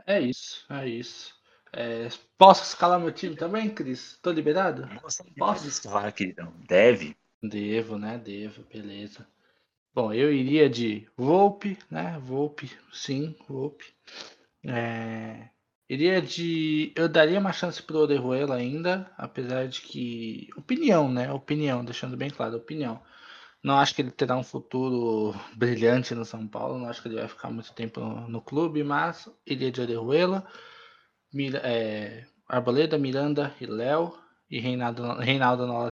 Speaker 1: É isso, é isso. É, posso escalar meu time também, Cris? Tô liberado?
Speaker 2: Nossa, posso escalar, queridão? Deve?
Speaker 1: Devo, né? Devo, beleza. Bom, eu iria de Volpe, né? Volpe, sim, Volpe. É, iria de. Eu daria uma chance pro Orejuela ainda, apesar de que. Opinião, né? Opinião, deixando bem claro, opinião. Não acho que ele terá um futuro brilhante no São Paulo. Não acho que ele vai ficar muito tempo no, no clube, mas iria de Orejuela, Mir, é, Arboleda, Miranda e Léo e Reinaldo, Reinaldo na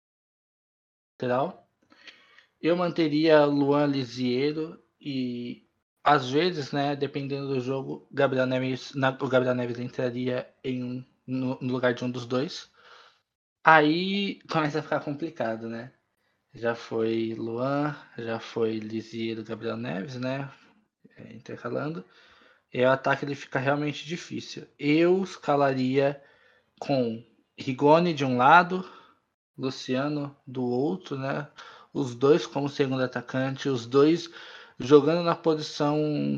Speaker 1: lateral. Eu manteria Luan Lisiero e às vezes, né, dependendo do jogo, Gabriel Neves, na, o Gabriel Neves entraria em, no, no lugar de um dos dois. Aí começa a ficar complicado, né? Já foi Luan, já foi Lisiero, Gabriel Neves, né? É, intercalando. E o ataque ele fica realmente difícil. Eu escalaria com Rigoni de um lado, Luciano do outro, né? Os dois como segundo atacante, os dois jogando na posição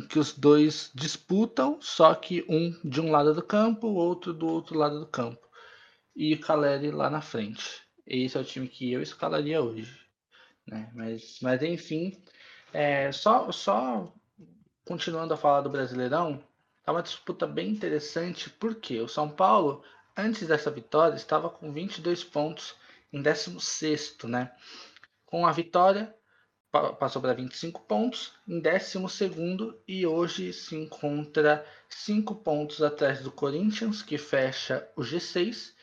Speaker 1: que os dois disputam, só que um de um lado do campo, o outro do outro lado do campo. E Caleri lá na frente. Esse é o time que eu escalaria hoje. Né? Mas, mas enfim, é, só, só continuando a falar do Brasileirão, tá uma disputa bem interessante, porque o São Paulo, antes dessa vitória, estava com 22 pontos em 16, né? Com a vitória, passou para 25 pontos, em 12 e hoje se encontra 5 pontos atrás do Corinthians, que fecha o G6,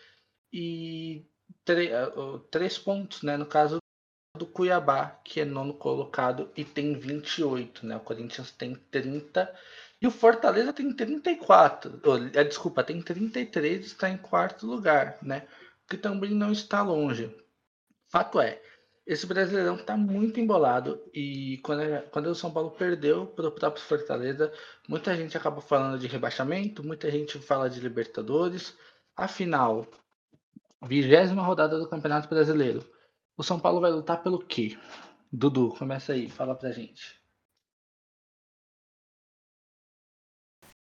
Speaker 1: e 3 pontos, né, no caso do Cuiabá, que é nono colocado e tem 28, né? O Corinthians tem 30 e o Fortaleza tem 34. Oh, desculpa, tem 33 e está em quarto lugar, né? Que também não está longe. Fato é, esse Brasileirão está muito embolado e quando, quando o São Paulo perdeu para o próprio Fortaleza, muita gente acaba falando de rebaixamento, muita gente fala de Libertadores. Afinal, vigésima rodada do Campeonato Brasileiro. O São Paulo vai lutar pelo quê? Dudu, começa aí, fala pra gente.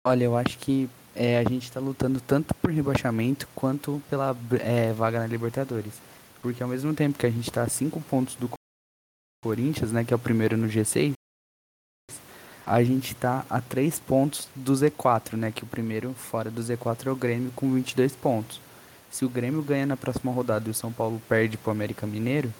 Speaker 3: Olha, eu acho que é, a gente está lutando tanto por rebaixamento quanto pela é, vaga na Libertadores. Porque ao mesmo tempo que a gente está a 5 pontos do Corinthians, né, que é o primeiro no G6, a gente está a 3 pontos do Z4, né, que o primeiro fora do Z4 é o Grêmio com 22 pontos. Se o Grêmio ganha na próxima rodada e o São Paulo perde pro América Mineiro,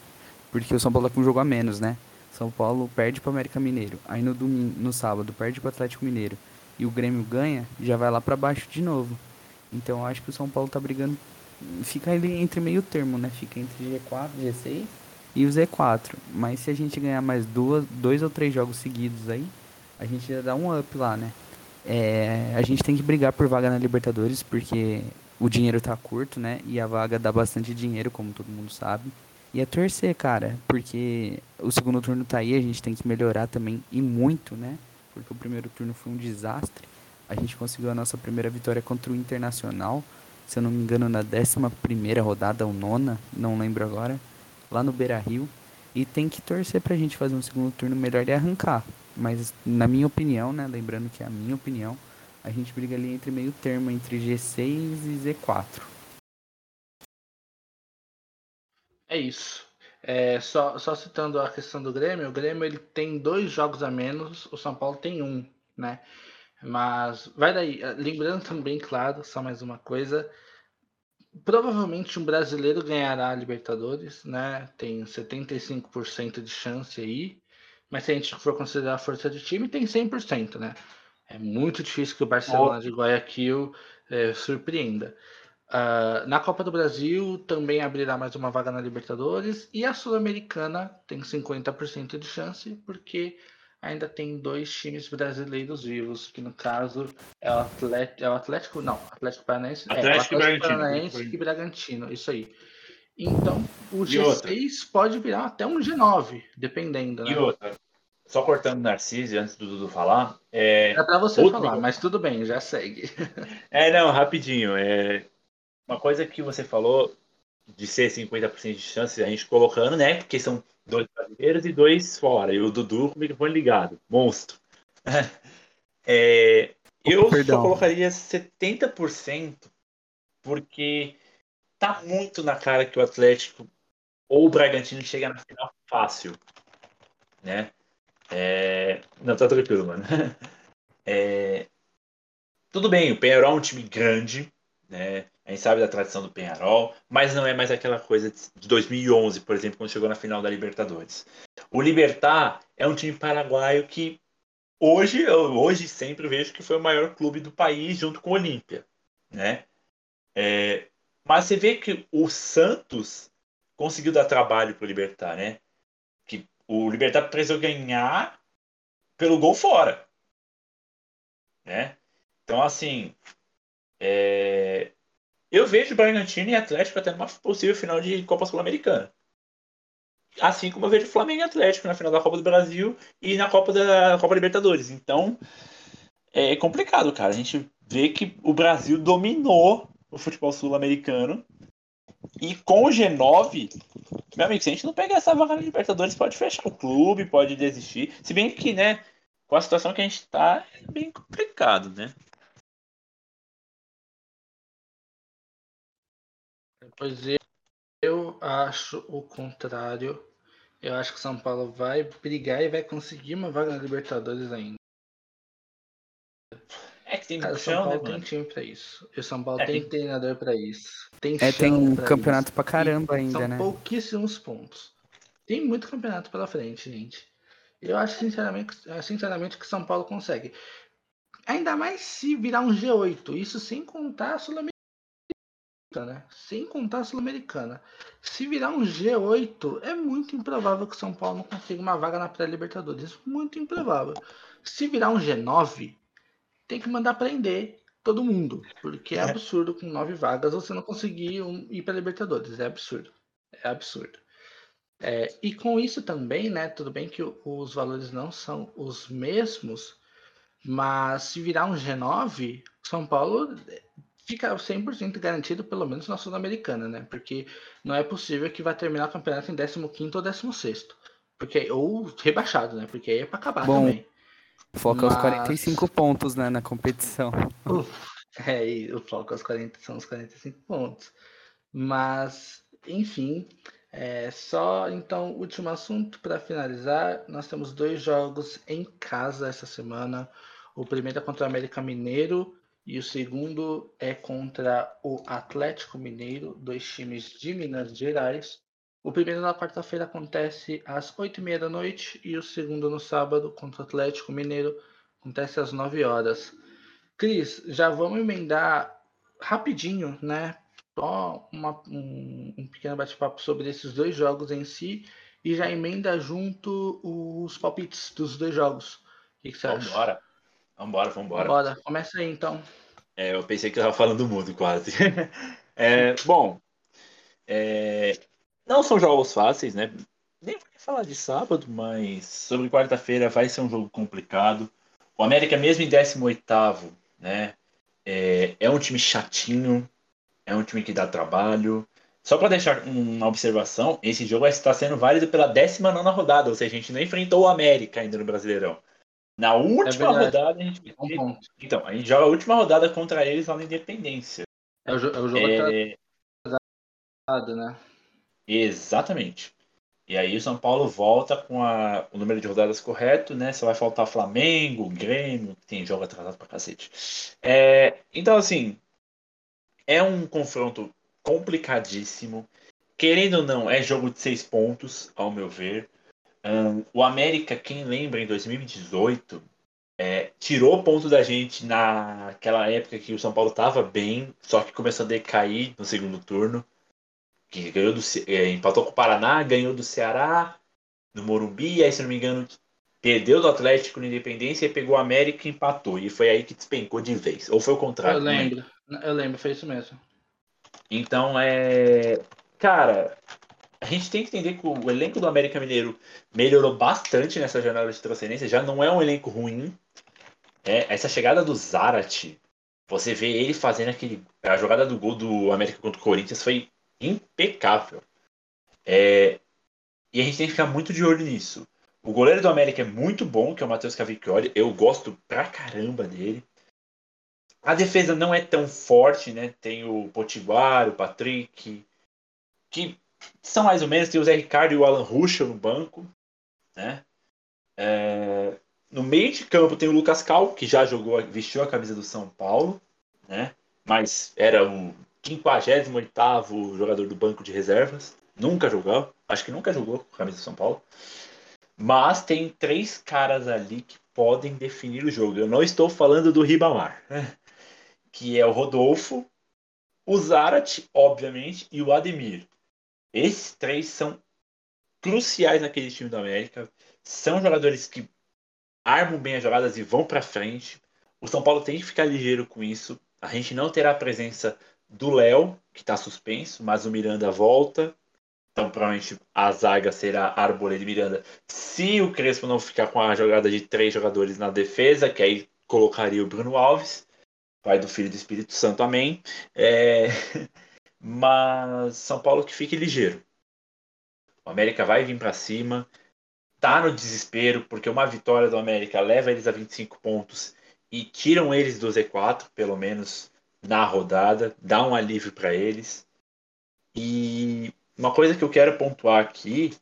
Speaker 3: porque o São Paulo tá com um jogo a menos, né? São Paulo perde pro América Mineiro. Aí no domingo, no sábado perde pro Atlético Mineiro e o Grêmio ganha, já vai lá para baixo de novo. Então eu acho que o São Paulo tá brigando fica entre meio termo, né? Fica entre G4, G6 e o Z4. Mas se a gente ganhar mais duas, dois ou três jogos seguidos aí, a gente já dá um up lá, né? É, a gente tem que brigar por vaga na Libertadores, porque o dinheiro tá curto, né? E a vaga dá bastante dinheiro, como todo mundo sabe. E é torcer, cara, porque o segundo turno tá aí, a gente tem que melhorar também, e muito, né? Porque o primeiro turno foi um desastre. A gente conseguiu a nossa primeira vitória contra o Internacional, se eu não me engano, na 11 rodada ou nona, não lembro agora, lá no Beira Rio. E tem que torcer pra gente fazer um segundo turno melhor e arrancar. Mas, na minha opinião, né, lembrando que é a minha opinião, a gente briga ali entre meio termo, entre G6 e Z4.
Speaker 1: É isso. É, só, só citando a questão do Grêmio, o Grêmio ele tem dois jogos a menos, o São Paulo tem um, né? Mas vai daí. Eh, lembrando também, claro, só mais uma coisa. Provavelmente um brasileiro ganhará a Libertadores, né? Tem 75% de chance aí. Mas se a gente for considerar a força de time, tem 100%, né? É muito difícil que o Barcelona de Guayaquil é, surpreenda. Uh, na Copa do Brasil também abrirá mais uma vaga na Libertadores e a Sul-Americana tem 50% de chance, porque ainda tem dois times brasileiros vivos, que no caso é o Atlético, é o Atlético não, Atlético Paranaense,
Speaker 2: Atlético, é, o Atlético
Speaker 1: Paranaense e Bragantino, isso aí. Então, o G6 pode virar até um G9, dependendo, né?
Speaker 2: E outra, só cortando Narcisse antes do Dudu falar, é...
Speaker 1: é para você outro... falar, mas tudo bem, já segue.
Speaker 2: é, não, rapidinho, é uma coisa que você falou de ser 50% de chance, a gente colocando, né? Porque são dois brasileiros e dois fora. E o Dudu com o microfone ligado. Monstro. É, eu Perdão. só colocaria 70% porque tá muito na cara que o Atlético ou o Bragantino chega na final fácil. Né? É... Não, tá tranquilo, mano. É... Tudo bem, o Penharol é um time grande, né? A gente sabe da tradição do Penharol, mas não é mais aquela coisa de 2011, por exemplo, quando chegou na final da Libertadores. O Libertar é um time paraguaio que hoje, eu, hoje sempre vejo que foi o maior clube do país junto com o Olímpia, né? É, mas você vê que o Santos conseguiu dar trabalho para o Libertar, né? O Libertar precisou ganhar pelo gol fora, né? Então assim, é, eu vejo Bragantino e Atlético até numa possível final de Copa Sul-Americana. Assim como eu vejo Flamengo e Atlético na final da Copa do Brasil e na Copa da Copa Libertadores. Então, é complicado, cara. A gente vê que o Brasil dominou o futebol sul-americano. E com o G9, meu amigo, se a gente não pegar essa vaga na Libertadores, pode fechar o clube, pode desistir. Se bem que, né, com a situação que a gente tá, é bem complicado, né?
Speaker 1: Pois eu acho o contrário. Eu acho que São Paulo vai brigar e vai conseguir uma vaga na Libertadores ainda.
Speaker 2: É que tem
Speaker 1: Cara,
Speaker 2: São
Speaker 1: Paulo
Speaker 2: né,
Speaker 1: tem
Speaker 2: mano?
Speaker 1: time pra isso. E o São Paulo é, tem, tem treinador pra isso. Tem
Speaker 3: é, tem
Speaker 1: um
Speaker 3: campeonato
Speaker 1: isso.
Speaker 3: pra caramba
Speaker 1: e
Speaker 3: ainda,
Speaker 1: são
Speaker 3: né?
Speaker 1: pouquíssimos pontos. Tem muito campeonato pela frente, gente. Eu acho sinceramente, sinceramente que São Paulo consegue. Ainda mais se virar um G8, isso sem contar a Sul-Americana, né? Sem contar a Sul-Americana. Se virar um G8, é muito improvável que São Paulo não consiga uma vaga na pré-Libertadores. Muito improvável. Se virar um G9, tem que mandar prender todo mundo, porque é absurdo com nove vagas você não conseguir um, ir para Libertadores. É absurdo. É absurdo. É, e com isso também, né? Tudo bem que os valores não são os mesmos, mas se virar um G9, São Paulo fica 100% garantido, pelo menos na Sul-Americana, né? Porque não é possível que vá terminar o campeonato em 15 ou 16. Porque, ou rebaixado, né? Porque aí é para acabar Bom, também.
Speaker 3: Foca Mas... os 45 pontos né, na competição.
Speaker 1: é, e o foco aos 40, são os 45 pontos. Mas, enfim, é, só então, último assunto para finalizar. Nós temos dois jogos em casa essa semana. O primeiro é contra o América Mineiro e o segundo é contra o Atlético Mineiro, dois times de Minas Gerais. O primeiro na quarta-feira acontece às 8h30 da noite e o segundo no sábado contra o Atlético Mineiro acontece às 9 horas. Cris, já vamos emendar rapidinho, né? só uma, um, um pequeno bate-papo sobre esses dois jogos em si e já emenda junto os palpites dos dois jogos. O que, que você
Speaker 2: acha? Vambora. Vambora, vambora.
Speaker 1: Vambora. Começa aí então.
Speaker 2: É, eu pensei que eu estava falando mudo quase. é, bom, é, não são jogos fáceis, né? Nem vou falar de sábado, mas sobre quarta-feira vai ser um jogo complicado. O América, mesmo em 18, né? É, é um time chatinho, é um time que dá trabalho. Só para deixar uma observação, esse jogo está sendo válido pela 19 rodada, ou seja, a gente não enfrentou o América ainda no Brasileirão. Na última é rodada, a gente. Um então, a gente joga a última rodada contra eles lá na Independência.
Speaker 1: É o, é o jogo é... atrasado, né?
Speaker 2: Exatamente. E aí o São Paulo volta com a, o número de rodadas correto, né? Só vai faltar Flamengo, Grêmio, que tem jogo atrasado pra cacete. É, então, assim, é um confronto complicadíssimo. Querendo ou não, é jogo de seis pontos, ao meu ver. Um, o América, quem lembra, em 2018, é, tirou ponto da gente naquela época que o São Paulo estava bem, só que começou a decair no segundo turno. Que ganhou do, é, empatou com o Paraná, ganhou do Ceará, no Morumbi, aí, se não me engano, perdeu do Atlético na Independência e pegou o América e empatou. E foi aí que despencou de vez. Ou foi o contrário?
Speaker 1: Eu lembro. Eu lembro, foi isso mesmo.
Speaker 2: Então, é. Cara, a gente tem que entender que o elenco do América Mineiro melhorou bastante nessa janela de transferência. Já não é um elenco ruim. É, essa chegada do Zarate, você vê ele fazendo aquele. A jogada do gol do América contra o Corinthians foi impecável. É, e a gente tem que ficar muito de olho nisso. O goleiro do América é muito bom, que é o Matheus Cavicchioli. Eu gosto pra caramba dele. A defesa não é tão forte, né? Tem o Potiguar, o Patrick, que são mais ou menos. Tem o Zé Ricardo e o Alan Ruschel no banco, né? É... No meio de campo tem o Lucas Cal, que já jogou, vestiu a camisa do São Paulo, né? Mas era o 58 jogador do banco de reservas. Nunca jogou, acho que nunca jogou com a camisa do São Paulo. Mas tem três caras ali que podem definir o jogo. Eu não estou falando do Ribamar, que é o Rodolfo, o Zarat, obviamente, e o Ademir. Esses três são cruciais naquele time do América. São jogadores que armam bem as jogadas e vão para frente. O São Paulo tem que ficar ligeiro com isso. A gente não terá a presença do Léo, que está suspenso, mas o Miranda volta. Então, provavelmente a zaga será Arboleda e Miranda. Se o Crespo não ficar com a jogada de três jogadores na defesa, que aí colocaria o Bruno Alves, pai do Filho do Espírito Santo, amém. É... Mas São Paulo que fique ligeiro. O América vai vir para cima. Tá no desespero, porque uma vitória do América leva eles a 25 pontos e tiram eles do Z4, pelo menos na rodada, dá um alívio para eles. E uma coisa que eu quero pontuar aqui,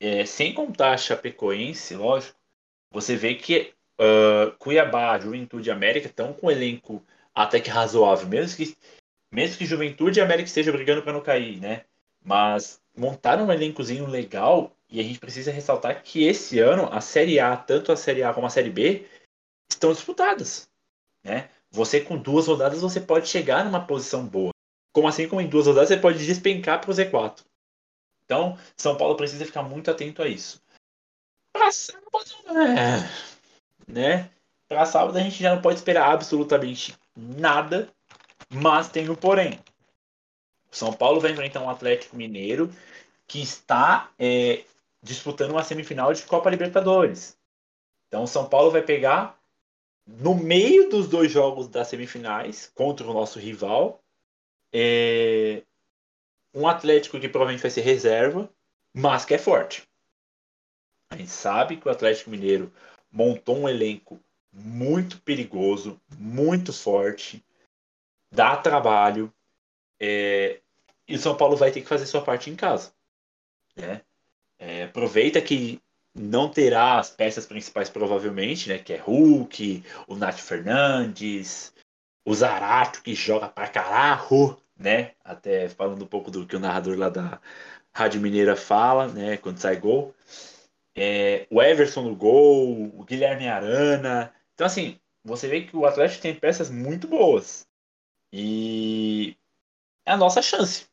Speaker 2: é, sem contar a Chapecoense, lógico, você vê que uh, Cuiabá, Juventude e América estão com um elenco até que razoável, mesmo que, mesmo que Juventude e América estejam brigando para não cair, né? Mas montaram um elencozinho legal E a gente precisa ressaltar que esse ano a Série A, tanto a Série A como a Série B, estão disputadas. Né? Você com duas rodadas você pode chegar numa posição boa. Como assim como em duas rodadas você pode despencar para o Z4. Então, São Paulo precisa ficar muito atento a isso. Para sábado, é, né? Para sábado a gente já não pode esperar absolutamente nada, mas tem um porém. O São Paulo vai enfrentar um Atlético Mineiro que está é, disputando uma semifinal de Copa Libertadores. Então o São Paulo vai pegar no meio dos dois jogos das semifinais contra o nosso rival é, um Atlético que provavelmente vai ser reserva, mas que é forte. A gente sabe que o Atlético Mineiro montou um elenco muito perigoso, muito forte, dá trabalho, é, e o São Paulo vai ter que fazer sua parte em casa. Né? É, aproveita que não terá as peças principais provavelmente, né? Que é Hulk, o Nath Fernandes, o Zarato que joga pra caralho, né? Até falando um pouco do que o narrador lá da Rádio Mineira fala, né? Quando sai gol. É, o Everson no gol, o Guilherme Arana. Então, assim, você vê que o Atlético tem peças muito boas. E é a nossa chance.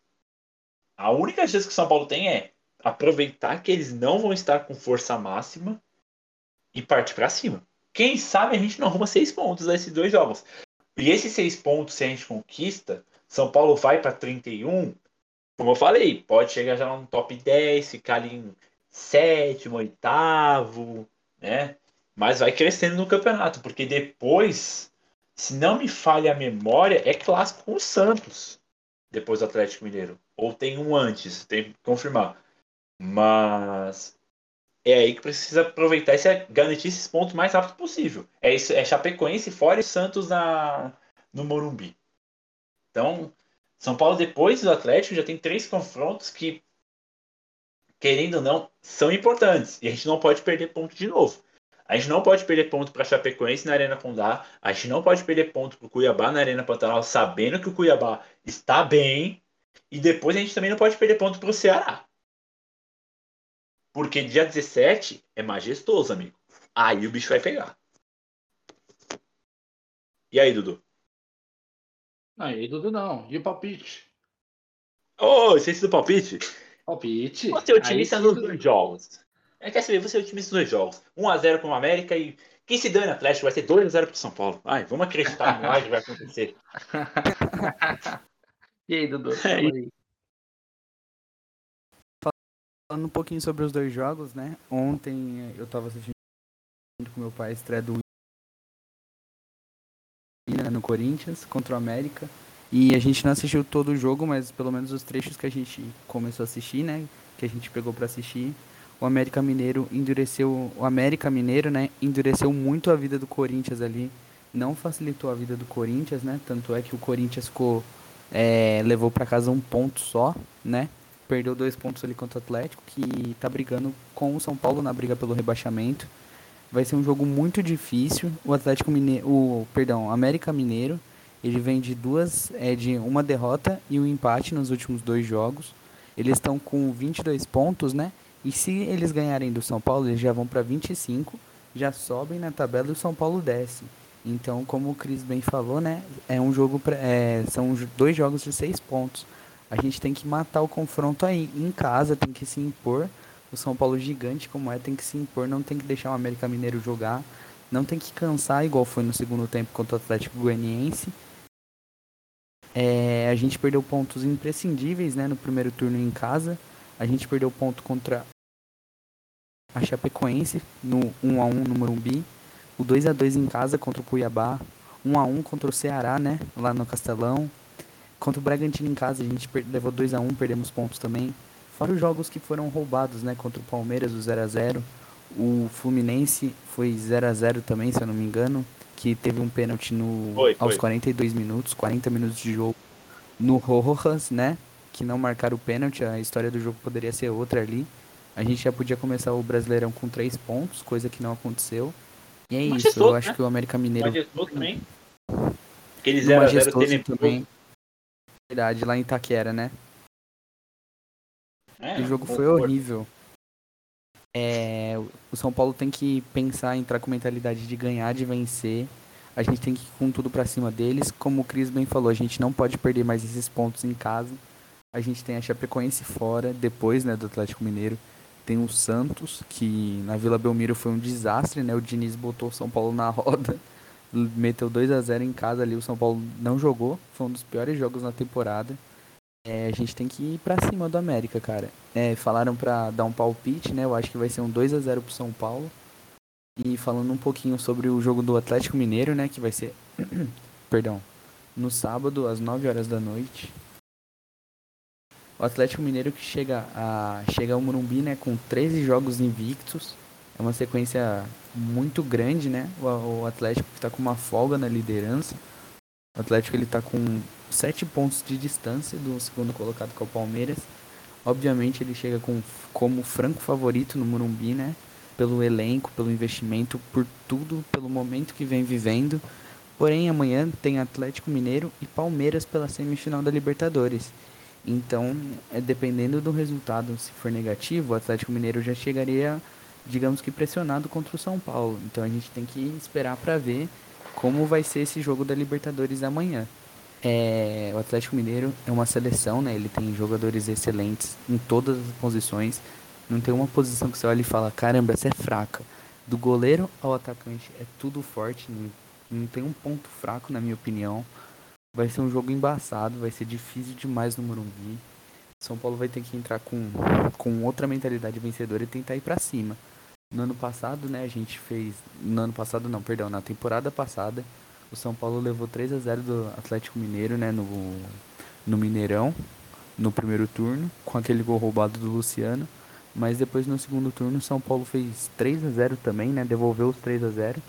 Speaker 2: A única chance que o São Paulo tem é aproveitar que eles não vão estar com força máxima e partir para cima. Quem sabe a gente não arruma seis pontos nesses dois jogos. E esses seis pontos, se a gente conquista, São Paulo vai para 31. Como eu falei, pode chegar já no top 10, ficar ali em sétimo, oitavo, né? Mas vai crescendo no campeonato, porque depois, se não me falha a memória, é clássico com o Santos, depois do Atlético Mineiro. Ou tem um antes, tem que confirmar. Mas é aí que precisa aproveitar e garantir esses pontos o mais rápido possível. É isso, é Chapecoense fora e Santos na, no Morumbi. Então, São Paulo depois do Atlético já tem três confrontos que, querendo ou não, são importantes. E a gente não pode perder ponto de novo. A gente não pode perder ponto para Chapecoense na Arena Condá. A gente não pode perder ponto para o Cuiabá na Arena Pantanal, sabendo que o Cuiabá está bem. E depois a gente também não pode perder ponto para o Ceará. Porque dia 17 é majestoso, amigo. Aí o bicho vai pegar. E aí, Dudu?
Speaker 1: Aí, Dudu, não. E o palpite?
Speaker 2: Ô, oh, esqueci do palpite?
Speaker 1: Palpite.
Speaker 2: Você é otimista nos dois jogos. É, quer saber? Você é otimista nos dois jogos. 1x0 com o América e quem se dane Atlético vai ser 2x0 pro São Paulo. Ai, vamos acreditar no que vai acontecer.
Speaker 1: e aí, Dudu? É, aí
Speaker 3: falando um pouquinho sobre os dois jogos, né? Ontem eh, eu tava assistindo com meu pai a estreia do no Corinthians contra o América. E a gente não assistiu todo o jogo, mas pelo menos os trechos que a gente começou a assistir, né? Que a gente pegou para assistir. O América Mineiro endureceu. O América Mineiro, né? Endureceu muito a vida do Corinthians ali. Não facilitou a vida do Corinthians, né? Tanto é que o Corinthians ficou. É, levou para casa um ponto só, né? Perdeu dois pontos ali contra o Atlético, que está brigando com o São Paulo na briga pelo rebaixamento. Vai ser um jogo muito difícil. O Atlético Mineiro, o perdão, América Mineiro, ele vem de duas, é de uma derrota e um empate nos últimos dois jogos. Eles estão com 22 pontos, né? E se eles ganharem do São Paulo, eles já vão para 25, já sobem na tabela e o São Paulo desce. Então, como o Cris bem falou, né? É um jogo pra, é, são dois jogos de seis pontos. A gente tem que matar o confronto aí. Em casa tem que se impor. O São Paulo gigante como é tem que se impor. Não tem que deixar o América Mineiro jogar. Não tem que cansar igual foi no segundo tempo contra o Atlético Goianiense. É, a gente perdeu pontos imprescindíveis né, no primeiro turno em casa. A gente perdeu ponto contra a Chapecoense no 1x1 no Morumbi. O 2x2 em casa contra o Cuiabá. 1x1 contra o Ceará, né? Lá no Castelão. Contra o Bragantino em casa, a gente levou 2 a 1 perdemos pontos também. Fora os jogos que foram roubados, né? Contra o Palmeiras, o 0 a 0 O Fluminense foi 0 a 0 também, se eu não me engano. Que teve um pênalti no, foi, aos 42 minutos, 40 minutos de jogo. No Rojas, né? Que não marcaram o pênalti. A história do jogo poderia ser outra ali. A gente já podia começar o Brasileirão com 3 pontos, coisa que não aconteceu. E é isso, eu acho né? que o América Mineiro.
Speaker 2: Majestoso também. Aquele 0x0
Speaker 3: também. Verdade, lá em Itaquera, né? É, o jogo foi horrível. É, o São Paulo tem que pensar, entrar com mentalidade de ganhar, de vencer. A gente tem que ir com tudo para cima deles. Como o Cris bem falou, a gente não pode perder mais esses pontos em casa. A gente tem a Chapecoense fora, depois né, do Atlético Mineiro. Tem o Santos, que na Vila Belmiro foi um desastre, né? O Diniz botou o São Paulo na roda, meteu 2 a 0 em casa ali. O São Paulo não jogou, foi um dos piores jogos na temporada. É, a gente tem que ir pra cima do América, cara. É, falaram pra dar um palpite, né? Eu acho que vai ser um 2 a 0 pro São Paulo. E falando um pouquinho sobre o jogo do Atlético Mineiro, né? Que vai ser. Perdão. No sábado, às 9 horas da noite. O Atlético Mineiro que chega, a, chega ao Morumbi, né? Com 13 jogos invictos. É uma sequência muito grande, né? O, o Atlético que tá com uma folga na liderança. O Atlético ele tá com 7 pontos de distância do segundo colocado que é o Palmeiras. Obviamente ele chega com, como franco favorito no Morumbi, né? Pelo elenco, pelo investimento, por tudo, pelo momento que vem vivendo. Porém, amanhã tem Atlético Mineiro e Palmeiras pela semifinal da Libertadores. Então, é, dependendo do resultado, se for negativo, o Atlético Mineiro já chegaria, digamos que pressionado contra o São Paulo. Então, a gente tem que esperar para ver como vai ser esse jogo da Libertadores amanhã. É, o Atlético Mineiro é uma seleção, né? Ele tem jogadores excelentes em todas as posições. Não tem uma posição que você olha e fala, caramba, essa é fraca. Do goleiro ao atacante é tudo forte, não, tem um ponto fraco, na minha opinião. Vai ser um jogo embaçado, vai ser difícil demais no Morumbi. São Paulo vai ter que entrar com, com outra mentalidade vencedora e tentar ir para cima. No ano passado, né, a gente fez. No ano passado não, perdão, na temporada passada, o São Paulo levou 3 a 0 do Atlético Mineiro, né, no, no Mineirão, no primeiro turno, com aquele gol roubado do Luciano. Mas depois no segundo turno o São Paulo fez 3 a 0 também, né? Devolveu os 3 a 0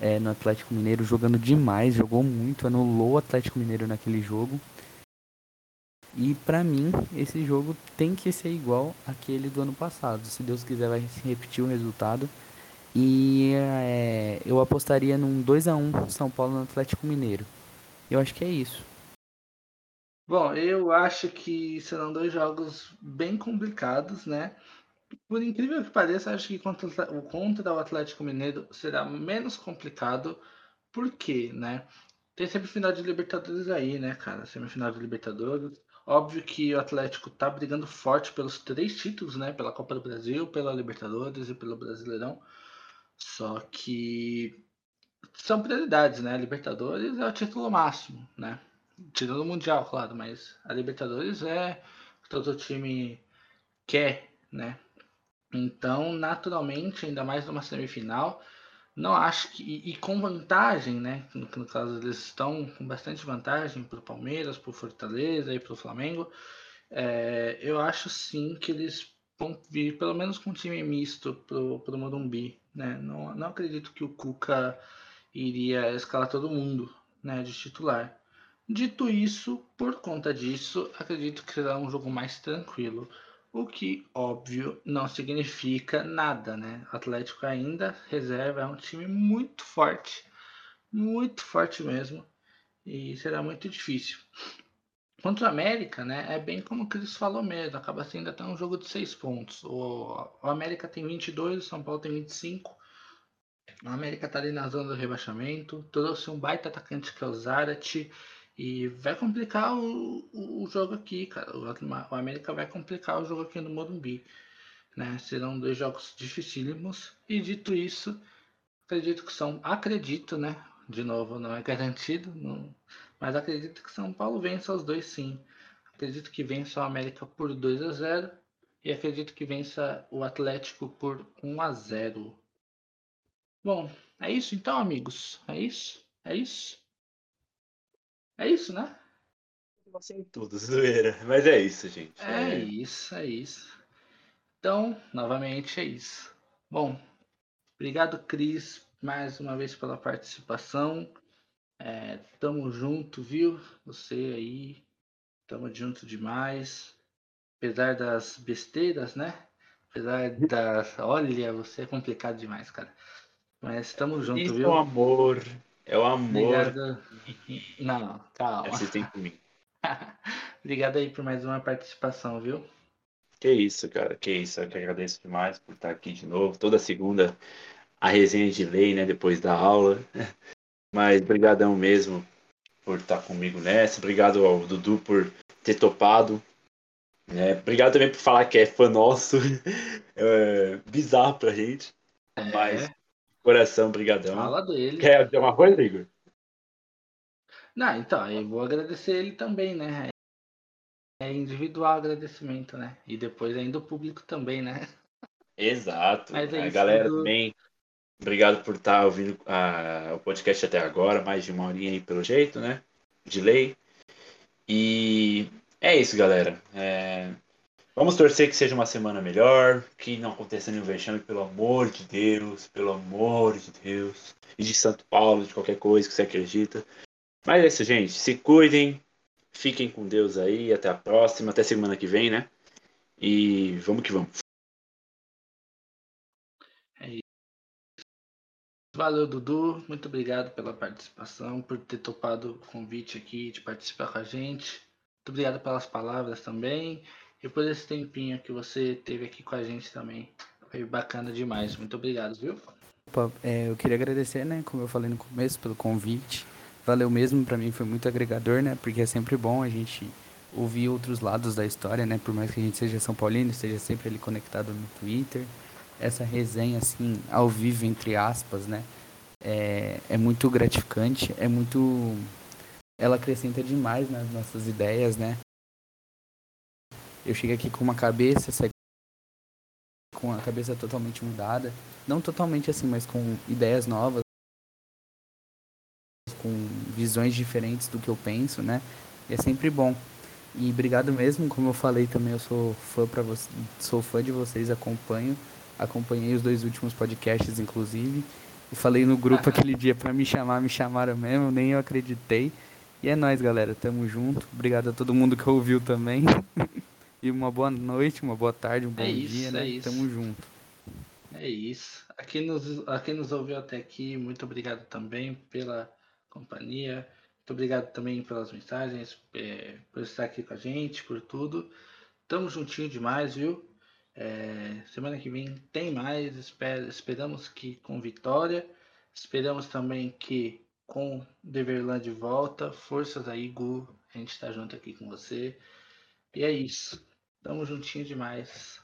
Speaker 3: é, no Atlético Mineiro, jogando demais, jogou muito, anulou o Atlético Mineiro naquele jogo. E para mim, esse jogo tem que ser igual aquele do ano passado. Se Deus quiser, vai se repetir o resultado. E é, eu apostaria num 2 a 1 São Paulo no Atlético Mineiro. Eu acho que é isso.
Speaker 1: Bom, eu acho que serão dois jogos bem complicados, né? Por incrível que pareça, acho que contra, contra o Atlético Mineiro será menos complicado. Por quê, né? Tem semifinal de Libertadores aí, né, cara? Semifinal de Libertadores. Óbvio que o Atlético tá brigando forte pelos três títulos, né? Pela Copa do Brasil, pela Libertadores e pelo Brasileirão. Só que são prioridades, né? A Libertadores é o título máximo, né? Tirando o Mundial, claro, mas a Libertadores é o que todo time quer, né? Então, naturalmente, ainda mais numa semifinal, não acho que. E, e com vantagem, né? No, no, caso, eles estão com bastante vantagem para o Palmeiras, para o Fortaleza e para o Flamengo. É, eu acho sim que eles vão vir pelo menos com um time misto para o Morumbi. Né? Não, não acredito que o Cuca iria escalar todo mundo né, de titular. Dito isso, por conta disso, acredito que será um jogo mais tranquilo. O que, óbvio, não significa nada, né? O Atlético ainda reserva é um time muito forte, muito forte mesmo, e será muito difícil. Contra o América, né, é bem como o Cris falou mesmo, acaba sendo até um jogo de seis pontos. O, o América tem 22, o São Paulo tem 25. O América tá ali na zona do rebaixamento, trouxe um baita atacante que é o Zarate, e vai complicar o, o, jogo aqui, cara. O, o, América vai complicar o jogo aqui no Morumbi. Né? Serão dois jogos dificílimos. E dito isso, acredito que são. Acredito, né? De novo, não é garantido. Não, mas acredito que São Paulo vença os dois sim. Acredito que vença o América por 2 a 0 e acredito que vença o Atlético por 1 a 0. Bom, é isso então, amigos. É isso? É isso? É isso, né?
Speaker 2: Você em tudo, zoeira. Mas é isso, gente.
Speaker 1: É, é isso, é isso. Então, novamente, é isso. Bom, obrigado, Cris, mais uma vez pela participação. É, tamo junto, viu? Você aí, tamo junto demais. Apesar das besteiras, né? Apesar das. Olha, você é complicado demais, cara. Mas tamo junto,
Speaker 2: Isso
Speaker 1: viu?
Speaker 2: É o amor. É o amor.
Speaker 1: Obrigado. Não, calma.
Speaker 2: Por mim.
Speaker 1: Obrigado aí por mais uma participação, viu?
Speaker 2: Que isso, cara, que isso. Eu que agradeço demais por estar aqui de novo. Toda segunda a resenha de lei, né, depois da aula. Mas brigadão mesmo por estar comigo nessa. Obrigado ao Dudu por ter topado. É, obrigado também por falar que é fã nosso. É, bizarro pra gente.
Speaker 1: É.
Speaker 2: Mas, coração, brigadão.
Speaker 1: Fala dele.
Speaker 2: Quer dizer uma coisa, Igor?
Speaker 1: Não, então, eu vou agradecer ele também, né? É individual agradecimento, né? E depois ainda o público também, né?
Speaker 2: Exato.
Speaker 1: Mas é
Speaker 2: a galera também. Obrigado por estar ouvindo ah, o podcast até agora, mais de uma horinha aí pelo jeito, né? De lei. E é isso, galera. É, Vamos torcer que seja uma semana melhor, que não aconteça nenhum vexame, pelo amor de Deus, pelo amor de Deus. E de Santo Paulo, de qualquer coisa que você acredita. Mas é isso, gente. Se cuidem, fiquem com Deus aí. Até a próxima, até semana que vem, né? E vamos que vamos.
Speaker 1: Valeu, Dudu. Muito obrigado pela participação, por ter topado o convite aqui de participar com a gente. Muito obrigado pelas palavras também. E por esse tempinho que você teve aqui com a gente também. Foi bacana demais. Muito obrigado, viu?
Speaker 3: Opa, é, eu queria agradecer, né, como eu falei no começo, pelo convite. Valeu mesmo, pra mim foi muito agregador, né, porque é sempre bom a gente ouvir outros lados da história, né, por mais que a gente seja São Paulino, esteja sempre ali conectado no Twitter. Essa resenha, assim, ao vivo, entre aspas, né, é, é muito gratificante, é muito... Ela acrescenta demais nas nossas ideias, né. Eu chego aqui com uma cabeça, com a cabeça totalmente mudada. Não totalmente assim, mas com ideias novas, com visões diferentes do que eu penso, né? E é sempre bom. E obrigado mesmo, como eu falei também, eu sou fã para você, sou fã de vocês, acompanho, acompanhei os dois últimos podcasts inclusive. E falei no grupo aquele dia para me chamar, me chamaram mesmo, nem eu acreditei. E é nóis, galera, tamo junto. Obrigado a todo mundo que ouviu também. e uma boa noite, uma boa tarde, um bom
Speaker 1: É isso,
Speaker 3: dia, né?
Speaker 1: é isso.
Speaker 3: Tamo junto.
Speaker 1: É isso. A quem, nos, a quem nos ouviu até aqui, muito obrigado também pela companhia. Muito obrigado também pelas mensagens, é, por estar aqui com a gente, por tudo. Tamo juntinho demais, viu? É, semana que vem tem mais. Esper, esperamos que com vitória. Esperamos também que com Deverland de volta. Forças aí, Gu. A gente tá junto aqui com você. E é isso. Tamo juntinho demais.